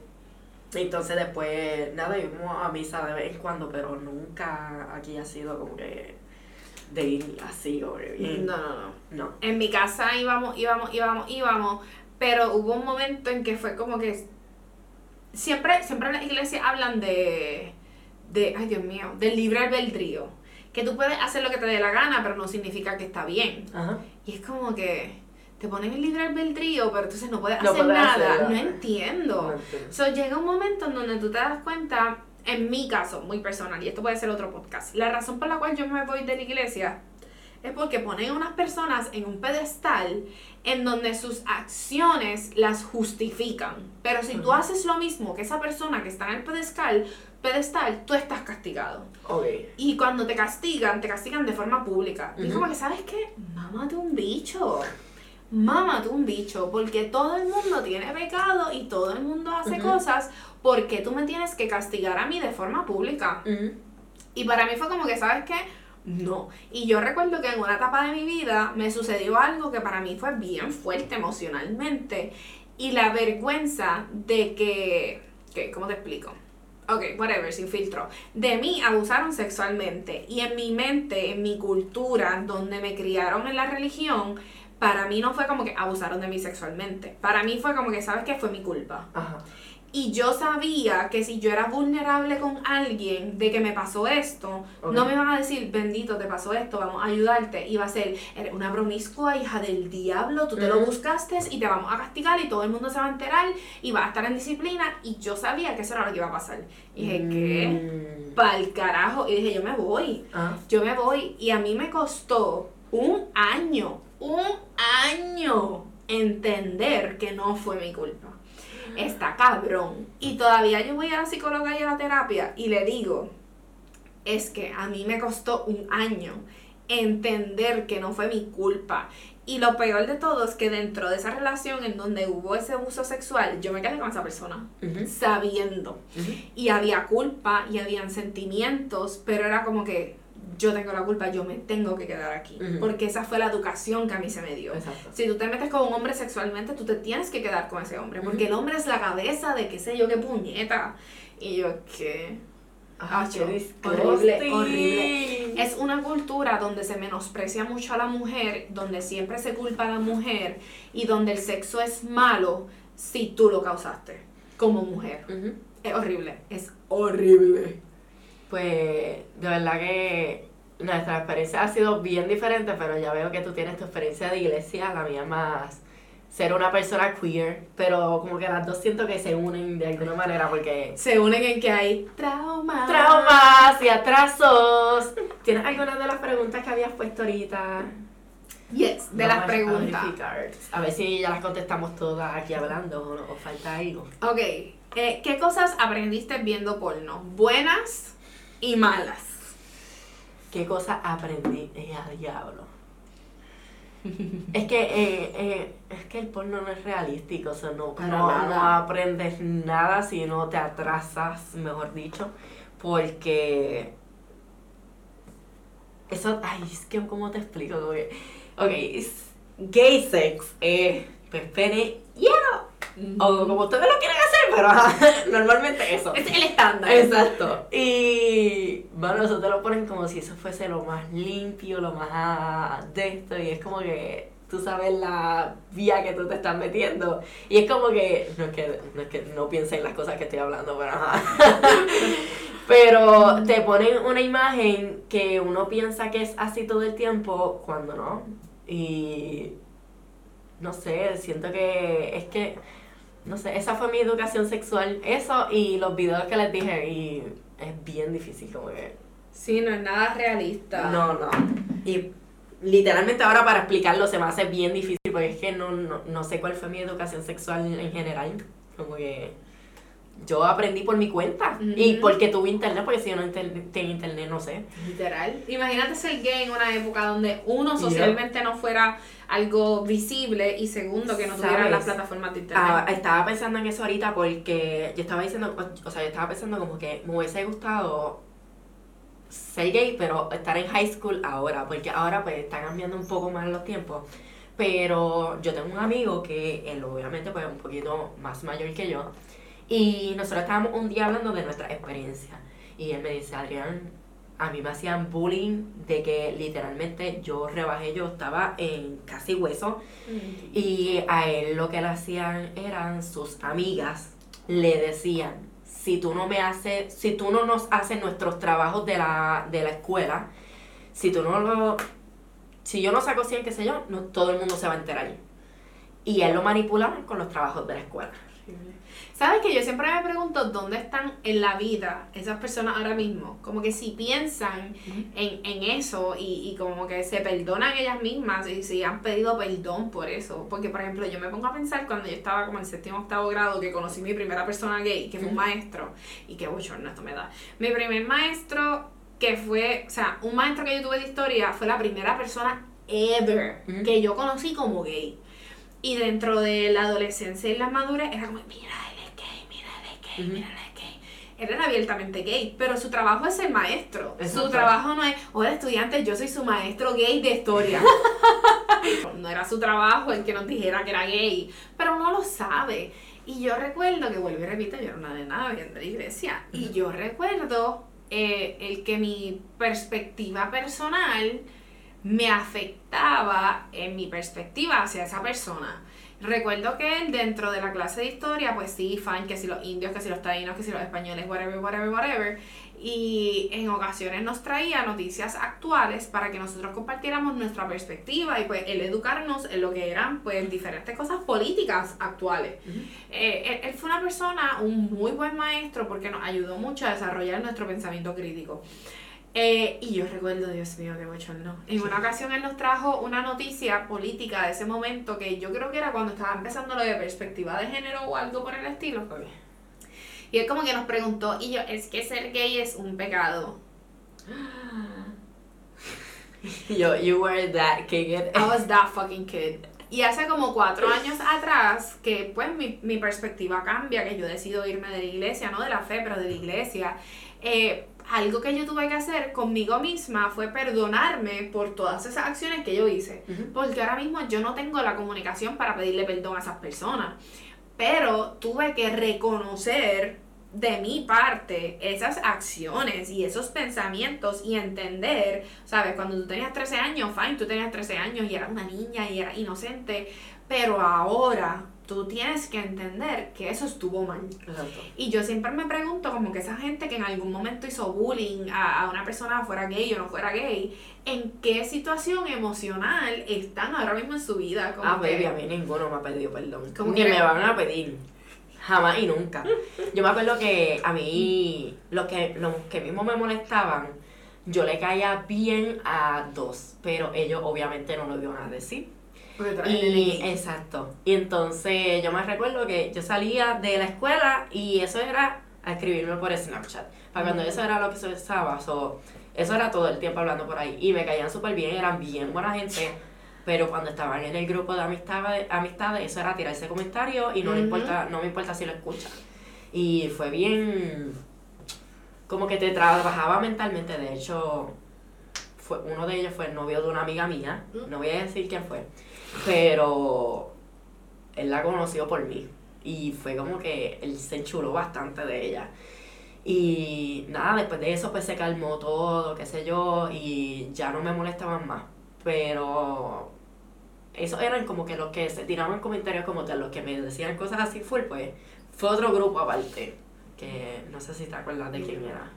Entonces después, nada, íbamos a misa de vez en cuando, pero nunca aquí ha sido como que de ir así, que bien. No, no, no. No. En mi casa íbamos, íbamos, íbamos, íbamos, pero hubo un momento en que fue como que siempre, siempre en las iglesias hablan de, de, ay Dios mío, del libre albedrío. Que tú puedes hacer lo que te dé la gana, pero no significa que está bien. Ajá. Y es como que te ponen el libre albedrío, pero entonces no puedes No hacer puedes nada. No entiendo. No entiendo. So, llega un momento en donde tú te das cuenta, en mi caso, muy personal, y esto puede ser otro podcast, la razón por la cual yo me voy de la iglesia es porque ponen a unas personas en un pedestal en donde sus acciones las justifican. Pero si tú haces lo mismo que esa persona que está en el pedestal, pedestal, tú estás castigado. Ok. Y cuando te castigan, te castigan de forma pública. Y es Ujú. como que, ¿sabes qué? Mámate un bicho. Mámate un bicho. Porque todo el mundo tiene pecado y todo el mundo hace cosas. Porque tú me tienes que castigar a mí de forma pública? Y para mí fue como que, ¿sabes qué? No. Y yo recuerdo que en una etapa de mi vida me sucedió algo que para mí fue bien fuerte emocionalmente. Y la vergüenza de que... que ¿Cómo te explico? Ok, whatever, sin filtro. De mí abusaron sexualmente. Y en mi mente, en mi cultura, donde me criaron en la religión, para mí no fue como que abusaron de mí sexualmente. Para mí fue como que, ¿sabes qué? Fue mi culpa. Ajá. Y yo sabía que si yo era vulnerable con alguien de que me pasó esto, no me iban a decir, bendito, te pasó esto, vamos a ayudarte. Iba a ser, eres una promiscua hija del diablo, tú te lo Ujú. buscaste y te vamos a castigar y todo el mundo se va a enterar y va a estar en disciplina. Y yo sabía que eso era lo que iba a pasar. Y dije, ¿qué? Mm. Pa'l carajo. Y dije, yo me voy. Ah. Yo me voy. Y a mí me costó un año, un año entender que no fue mi culpa. Está cabrón. Y todavía yo voy a la psicóloga y a la terapia y le digo, es que a mí me costó un año entender que no fue mi culpa. Y lo peor de todo es que dentro de esa relación en donde hubo ese abuso sexual, yo me quedé con esa persona, sabiendo. Y había culpa y habían sentimientos, pero era como que yo tengo la culpa, yo me tengo que quedar aquí. Porque esa fue la educación que a mí se me dio. Exacto. Si tú te metes con un hombre sexualmente, tú te tienes que quedar con ese hombre. Porque el hombre es la cabeza de qué sé yo, qué puñeta. Y yo, ¿qué? Ah, qué horrible, horrible. Es una cultura donde se menosprecia mucho a la mujer, donde siempre se culpa a la mujer y donde el sexo es malo si tú lo causaste como mujer. Es horrible, es horrible. Pues de verdad que nuestra experiencia ha sido bien diferente, pero ya veo que tú tienes tu experiencia de iglesia, la mía más ser una persona queer, pero como que las dos siento que se unen de alguna manera porque Se unen en que hay trauma. traumas y atrasos. ¿Tienes alguna de las preguntas que habías puesto ahorita? Yes, de las preguntas. A ver si ya las contestamos todas aquí hablando o, o falta algo. Ok, eh, ¿qué cosas aprendiste viendo porno? Buenas y malas. ¿Qué cosa aprendí? Eh, a diablo. Es que, eh, eh, es que el porno no es realístico, o sea, no, no, no aprendes nada si no te atrasas, mejor dicho, porque eso, ay, es que, ¿cómo te explico? Como que, ok, gay sex, eh, pues pene, hielo, o como ustedes lo quieren hacer, pero ajá, normalmente eso. Es el estándar. Exacto. Y bueno, eso te lo ponen como si eso fuese lo más limpio, lo más ah, de esto, y es como que tú sabes la vía que tú te estás metiendo. Y es como que, no es que no, es que no piensen las cosas que estoy hablando, pero ajá. Pero te ponen una imagen que uno piensa que es así todo el tiempo, cuando no. Y no sé, siento que es que, no sé, esa fue mi educación sexual, eso y los videos que les dije, y es bien difícil como que... Sí, no es nada realista. No, no. Y literalmente ahora para explicarlo se me hace bien difícil porque es que no, no, no sé cuál fue mi educación sexual en general. Como que yo aprendí por mi cuenta y porque tuve internet, porque si yo no tenía internet no sé. Literal. Imagínate ser gay en una época donde uno socialmente no fuera algo visible y segundo que no tuvieran ¿Sabes? las plataformas de internet. Ah, estaba pensando en eso ahorita porque yo estaba diciendo, o sea, yo estaba pensando como que me hubiese gustado ser gay, pero estar en high school ahora, porque ahora pues está cambiando un poco más los tiempos. Pero yo tengo un amigo que él obviamente pues es un poquito más mayor que yo y nosotros estábamos un día hablando de nuestra experiencia y él me dice, Adrián, a mí me hacían bullying de que literalmente yo rebajé, yo estaba en casi hueso Mm. y a él lo que le hacían eran sus amigas le decían, si tú no me haces, si tú no nos haces nuestros trabajos de la, de la escuela, si tú no lo, si yo no saco 100, qué sé yo, no, todo el mundo se va a enterar. Y él lo manipulaban con los trabajos de la escuela. ¿Sabes que yo siempre me pregunto dónde están en la vida esas personas ahora mismo? Como que si piensan en, en eso y, y como que se perdonan ellas mismas y si han pedido perdón por eso. Porque, por ejemplo, yo me pongo a pensar cuando yo estaba como en séptimo octavo grado que conocí mi primera persona gay, que fue un maestro, y que, uy, no, esto me da. Mi primer maestro, que fue, o sea, un maestro que yo tuve de historia, fue la primera persona ever que yo conocí como gay. Y dentro de la adolescencia y la madurez era como, mira, mira, la gay. Él era abiertamente gay, pero su trabajo es ser maestro. su trabajo no es, hola estudiante, yo soy su maestro gay de historia. no era su trabajo el que nos dijera que era gay, pero no lo sabe. Y yo recuerdo que, vuelvo y repito, yo era una de nada bien de la iglesia. Y yo recuerdo eh, el que mi perspectiva personal me afectaba en mi perspectiva hacia esa persona. Recuerdo que él dentro de la clase de historia, pues sí, fan, que si los indios, que si los taínos, que si los españoles, whatever, whatever, whatever. Y en ocasiones nos traía noticias actuales para que nosotros compartiéramos nuestra perspectiva y pues el educarnos en lo que eran pues diferentes cosas políticas actuales. Eh, él, fue una persona, un muy buen maestro porque nos ayudó mucho a desarrollar nuestro pensamiento crítico. Eh, y yo recuerdo, Dios mío, qué no En una ocasión él nos trajo una noticia política de ese momento que yo creo que era cuando estaba empezando lo de perspectiva de género o algo por el estilo. Y él como que nos preguntó, y yo, es que ser gay es un pecado. yo, you were that kid. I was that fucking kid. Y hace como cuatro años atrás, que pues mi, mi perspectiva cambia, que yo decido irme de la iglesia, no de la fe, pero de la iglesia. Eh, algo que yo tuve que hacer conmigo misma fue perdonarme por todas esas acciones que yo hice. Porque ahora mismo yo no tengo la comunicación para pedirle perdón a esas personas. Pero tuve que reconocer de mi parte esas acciones y esos pensamientos y entender, ¿sabes? Cuando tú tenías 13 años, fine, tú tenías 13 años y eras una niña y eras inocente, pero ahora tú tienes que entender que eso estuvo mal. Y yo siempre me pregunto como que esa gente que en algún momento hizo bullying a, una persona fuera gay o no fuera gay, ¿en qué situación emocional están ahora mismo en su vida? Como ah, baby, a mí ninguno me ha pedido perdón. Como que me van a pedir. Jamás y nunca. Yo me acuerdo que a mí, lo que, los que mismo me molestaban, yo le caía bien a dos, pero ellos obviamente no lo iban a decir. Y, exacto. Y entonces yo me recuerdo que yo salía de la escuela y eso era a escribirme por Snapchat. Para cuando eso era lo que se usaba, eso era todo el tiempo hablando por ahí. Y me caían súper bien, eran bien buena gente. Pero cuando estaban en el grupo de amistades, amistades eso era tirarse comentarios y no, le importa, no me importa si lo escuchan. Y fue bien. Como que te trabajaba mentalmente. De hecho, fue, uno de ellos fue el novio de una amiga mía. No voy a decir quién fue pero él la conoció por mí. Y fue como que él se enchuló bastante de ella. Y nada, después de eso pues se calmó todo, qué sé yo, y ya no me molestaban más. Pero esos eran como que los que se tiraban comentarios como tal, los que me decían cosas así full, pues fue otro grupo aparte, que no sé si te acuerdas de quién era.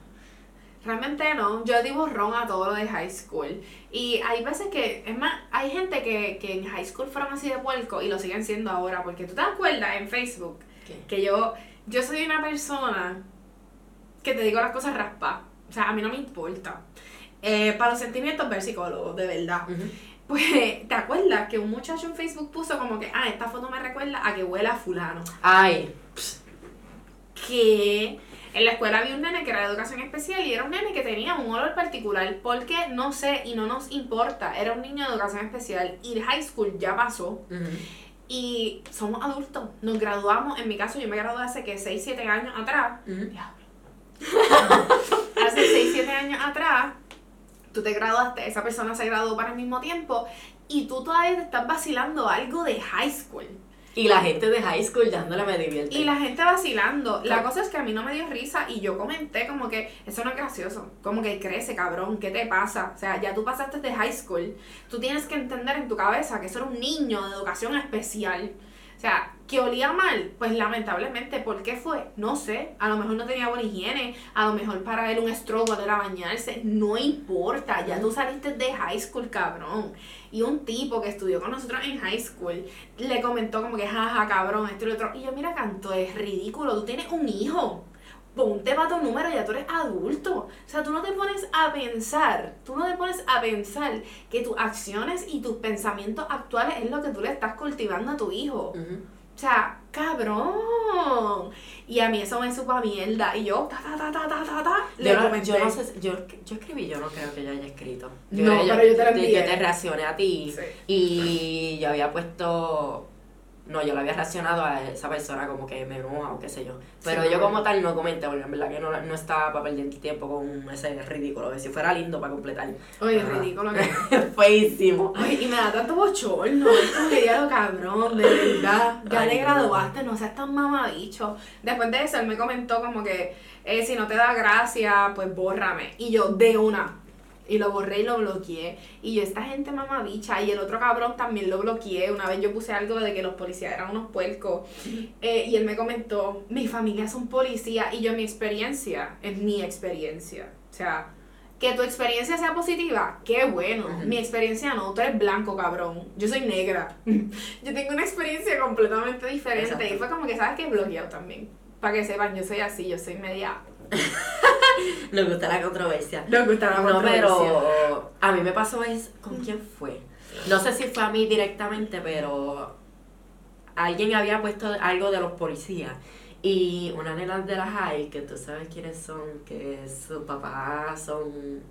Realmente no, yo digo ron a todo lo de high school. Y hay veces que, es más, hay gente que, que en high school fueron así de puerco y lo siguen siendo ahora. Porque tú te acuerdas en Facebook que yo, yo soy una persona que te digo las cosas raspa. O sea, a mí no me importa. Eh, para los sentimientos, ver psicólogos, de verdad. Pues, ¿te acuerdas que un muchacho en Facebook puso como que, ah, esta foto me recuerda a que huele a fulano? Ay. ¿Qué? En la escuela había un nene que era de educación especial y era un nene que tenía un olor particular porque no sé y no nos importa. Era un niño de educación especial y high school ya pasó. Y somos adultos. Nos graduamos, en mi caso yo me gradué hace que 6, 7 años atrás. hace 6, 7 años atrás, tú te graduaste, esa persona se graduó para el mismo tiempo y tú todavía te estás vacilando algo de high school. Y la gente de high school dándole me divierte. Y la gente vacilando. La cosa es que a mí no me dio risa y yo comenté como que eso no es gracioso. Como que crece, cabrón, ¿qué te pasa? O sea, ya tú pasaste de high school. Tú tienes que entender en tu cabeza que eso era un niño de educación especial. O sea, que olía mal, pues lamentablemente, ¿por qué fue? No sé, a lo mejor no tenía buena higiene, a lo mejor para él un estrogo era bañarse, no importa, ya tú saliste de high school, cabrón. Y un tipo que estudió con nosotros en high school le comentó como que, jaja, cabrón, esto y lo otro. Y yo, mira, canto, es ridículo, tú tienes un hijo ponte para tu número, ya tú eres adulto. O sea, tú no te pones a pensar, tú no te pones a pensar que tus acciones y tus pensamientos actuales es lo que tú le estás cultivando a tu hijo. O sea, cabrón. Y a mí eso me supo a mierda. Y yo, ta, ta, ta, ta, ta, ta, ta. Yo, no, yo no sé, yo, yo escribí, yo no creo que yo haya escrito. Yo, no, pero yo te lo envié. Yo te reaccioné a ti. Sí. Y yo había puesto no, yo le había reaccionado a esa persona como que me enoja o qué sé yo. Pero Sí, yo como tal no comenté, porque en verdad que no, no estaba para perder tiempo con ese ridículo. Si fuera lindo para completar. Oye, Ajá. ridículo que. Feísimo. Oye, y me da tanto bochorno. Es como que ya lo cabrón, de verdad. Ya Ay, te graduaste, no seas tan mamabicho. Después de eso, él me comentó como que eh, si no te da gracia, pues bórrame. Y yo, de una. Y lo borré y lo bloqueé. Y yo, esta gente mamabicha. Y el otro cabrón también lo bloqueé. Una vez yo puse algo de que los policías eran unos puercos. Eh, y él me comentó, mi familia es un policía. Y yo, mi experiencia es mi experiencia. O sea, que tu experiencia sea positiva, qué bueno. Ujú. Mi experiencia no, tú eres blanco, cabrón. Yo soy negra. yo tengo una experiencia completamente diferente. Exacto. Y fue como que, ¿sabes qué? Bloqueado también. Para que sepan, yo soy así, yo soy media. Nos gusta la controversia. Me gusta la No, controversia. pero a mí me pasó es. ¿Con quién fue? No sé si fue a mí directamente, pero alguien había puesto algo de los policías. Y una nena de la high, que tú sabes quiénes son, que sus papás son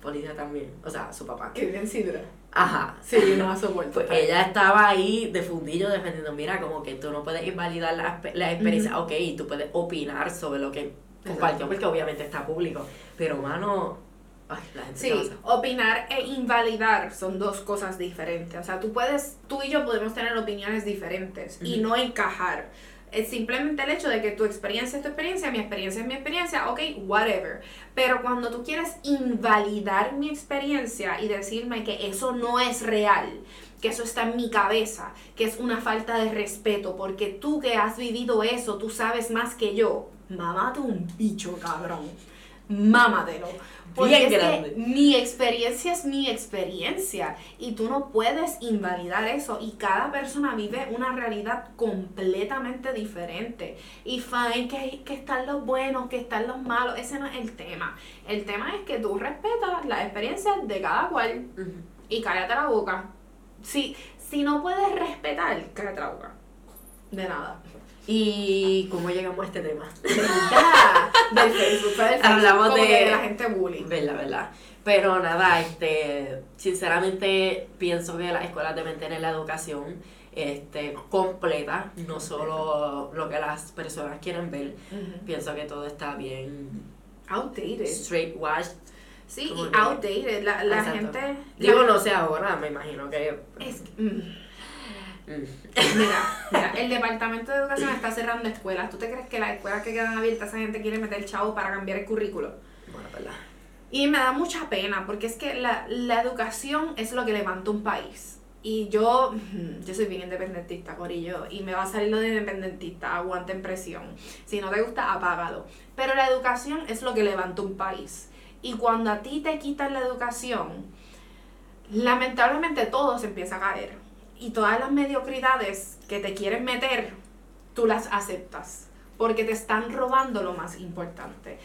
policías también. O sea, su papá. Que bien sidra. Ajá. Sí, no la soporto. Pues ella estaba ahí de fundillo defendiendo, mira, como que tú no puedes invalidar la, expe- la experiencia, ok, tú puedes opinar sobre lo que compartió, porque obviamente está público, pero mano, ay, la gente Sí, opinar e invalidar son dos cosas diferentes. O sea, tú puedes, tú y yo podemos tener opiniones diferentes y Ujú. no encajar. Es simplemente el hecho de que tu experiencia es tu experiencia, mi experiencia es mi experiencia, ok, whatever. Pero cuando tú quieres invalidar mi experiencia y decirme que eso no es real, que eso está en mi cabeza, que es una falta de respeto, porque tú que has vivido eso, tú sabes más que yo, mámate un bicho, cabrón. Mámatelo. Porque Bien es grande. que mi experiencia es mi experiencia y tú no puedes invalidar eso y cada persona vive una realidad completamente diferente y fine que, que están los buenos, que están los malos, ese no es el tema. El tema es que tú respetas las experiencias de cada cual y cállate la boca. Si, si no puedes respetar, cállate la boca. De nada. ¿Y cómo llegamos a este tema? Del Facebook, del Facebook, Hablamos como de- que la gente bullying. Verdad, verdad. Pero nada, este, sinceramente pienso que las escuelas deben tener la educación este, completa, no solo lo que las personas quieren ver. Ujú. Pienso que todo está bien Outdated. straight washed. Sí, y outdated. La, la gente. Digo, la- no sé ahora, me imagino que... Es mm, mira, mira, el departamento de educación está cerrando escuelas. ¿Tú te crees que las escuelas que quedan abiertas, esa gente quiere meter chavo para cambiar el currículo? Bueno, verdad. Y me da mucha pena, porque es que la, la educación es lo que levanta un país. Y yo, yo soy bien independentista, Corillo, y me va a salir lo de independentista, aguanten presión. Si no te gusta, apágalo. Pero la educación es lo que levanta un país. Y cuando a ti te quitan la educación, lamentablemente todo se empieza a caer. Y todas las mediocridades que te quieren meter, tú las aceptas. Porque te están robando lo más importante.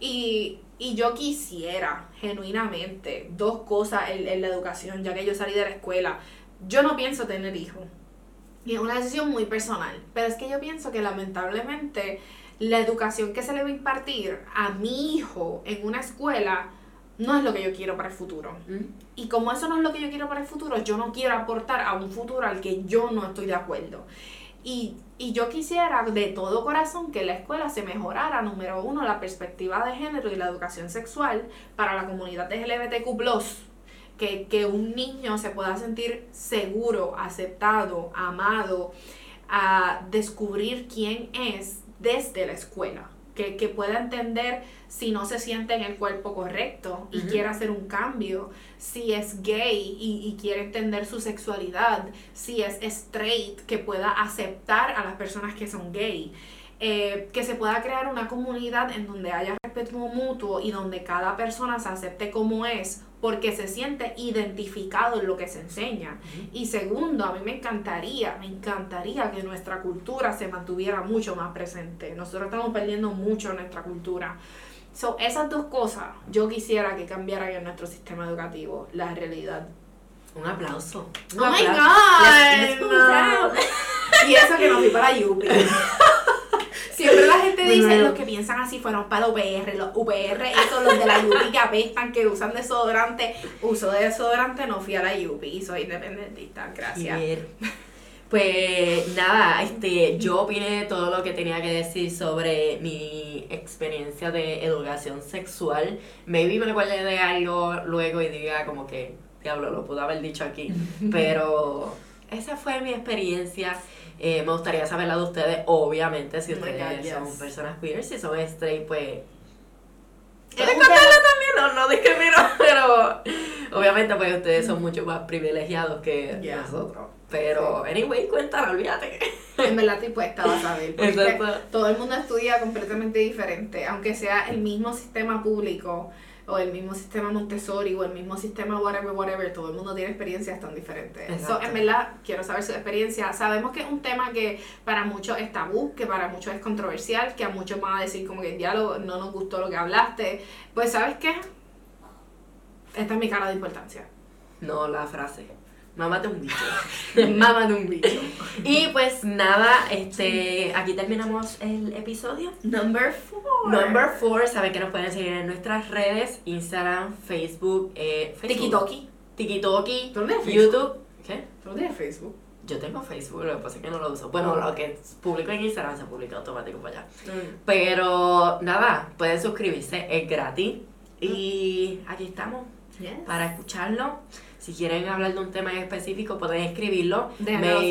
Y, y yo quisiera, genuinamente, dos cosas en, en la educación, ya que yo salí de la escuela. Yo no pienso tener hijos. Y es una decisión muy personal. Pero es que yo pienso que lamentablemente la educación que se le va a impartir a mi hijo en una escuela no es lo que yo quiero para el futuro. Mm. Y como eso no es lo que yo quiero para el futuro, yo no quiero aportar a un futuro al que yo no estoy de acuerdo. Y, y yo quisiera de todo corazón que la escuela se mejorara, número uno, la perspectiva de género y la educación sexual para la comunidad de LGBTQ+. Que, que un niño se pueda sentir seguro, aceptado, amado, a descubrir quién es desde la escuela. Que, que pueda entender si no se siente en el cuerpo correcto y quiere hacer un cambio, si es gay y, y quiere entender su sexualidad, si es straight, que pueda aceptar a las personas que son gay. Eh, que se pueda crear una comunidad en donde haya respeto mutuo y donde cada persona se acepte como es porque se siente identificado en lo que se enseña. Y segundo, a mí me encantaría, me encantaría que nuestra cultura se mantuviera mucho más presente. Nosotros estamos perdiendo mucho nuestra cultura. So, esas dos cosas yo quisiera que cambiaran en nuestro sistema educativo, la realidad. Un aplauso. Un Oh my aplauso. God, Let's- let's no. Y eso que no fui para Yupi. Siempre la gente dice, Bueno. los que piensan así fueron para UPR, los UPR, esos los de la Yupi que apestan, que usan desodorante, uso de desodorante, no fui a la Yupi, soy independentista, gracias. Bien. Pues nada, este, yo opiné todo lo que tenía que decir sobre mi experiencia de educación sexual. Maybe me recuerde de algo luego y diga como que, diablo, lo pude haber dicho aquí. Pero esa fue mi experiencia. Eh, me gustaría saber la de ustedes, obviamente, si Oh ustedes yes. son personas queer, si son straight, pues un contarlo también, no, no discrimino, pero obviamente pues ustedes son mucho más privilegiados que Yeah. nosotros. Pero, anyway, cuéntalo, olvídate. En verdad estoy puesta a saber. Porque todo el mundo estudia completamente diferente. Aunque sea el mismo sistema público, o el mismo sistema Montessori, o el mismo sistema whatever, whatever, todo el mundo tiene experiencias tan diferentes. So, Exacto. en verdad, quiero saber su experiencia. Sabemos que es un tema que para muchos es tabú, que para muchos es controversial, que a muchos van a decir como que en diálogo no nos gustó lo que hablaste. Pues, ¿sabes qué? Esta es mi cara de importancia. No, la frase. Mámate un bicho. Mamá de un bicho. y pues nada, este, aquí terminamos el episodio. Number four. Number 4, saben que nos pueden seguir en nuestras redes, Instagram, Facebook, eh, Facebook Tiki-toki. Tikitoki, ¿Tú no? YouTube. ¿Qué? ¿Tú no tienes Facebook? Yo tengo Facebook, lo que pasa es que no lo uso. Bueno, lo que publico en Instagram se publica automático para allá. Mm. Pero nada, pueden suscribirse, es gratis. Y aquí estamos Yes. para escucharlo. Si quieren hablar de un tema en específico, pueden escribirlo.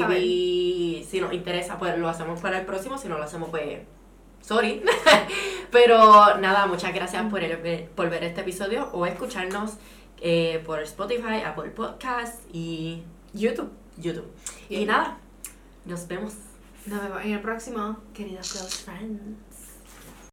Maybe si nos interesa, pues lo hacemos para el próximo. Si no lo hacemos, pues. Sorry. Pero nada, muchas gracias por, el- por ver este episodio o escucharnos eh, por Spotify, Apple Podcast y YouTube. YouTube. Y Bien. nada, nos vemos. Nos vemos en el próximo, queridos close friends.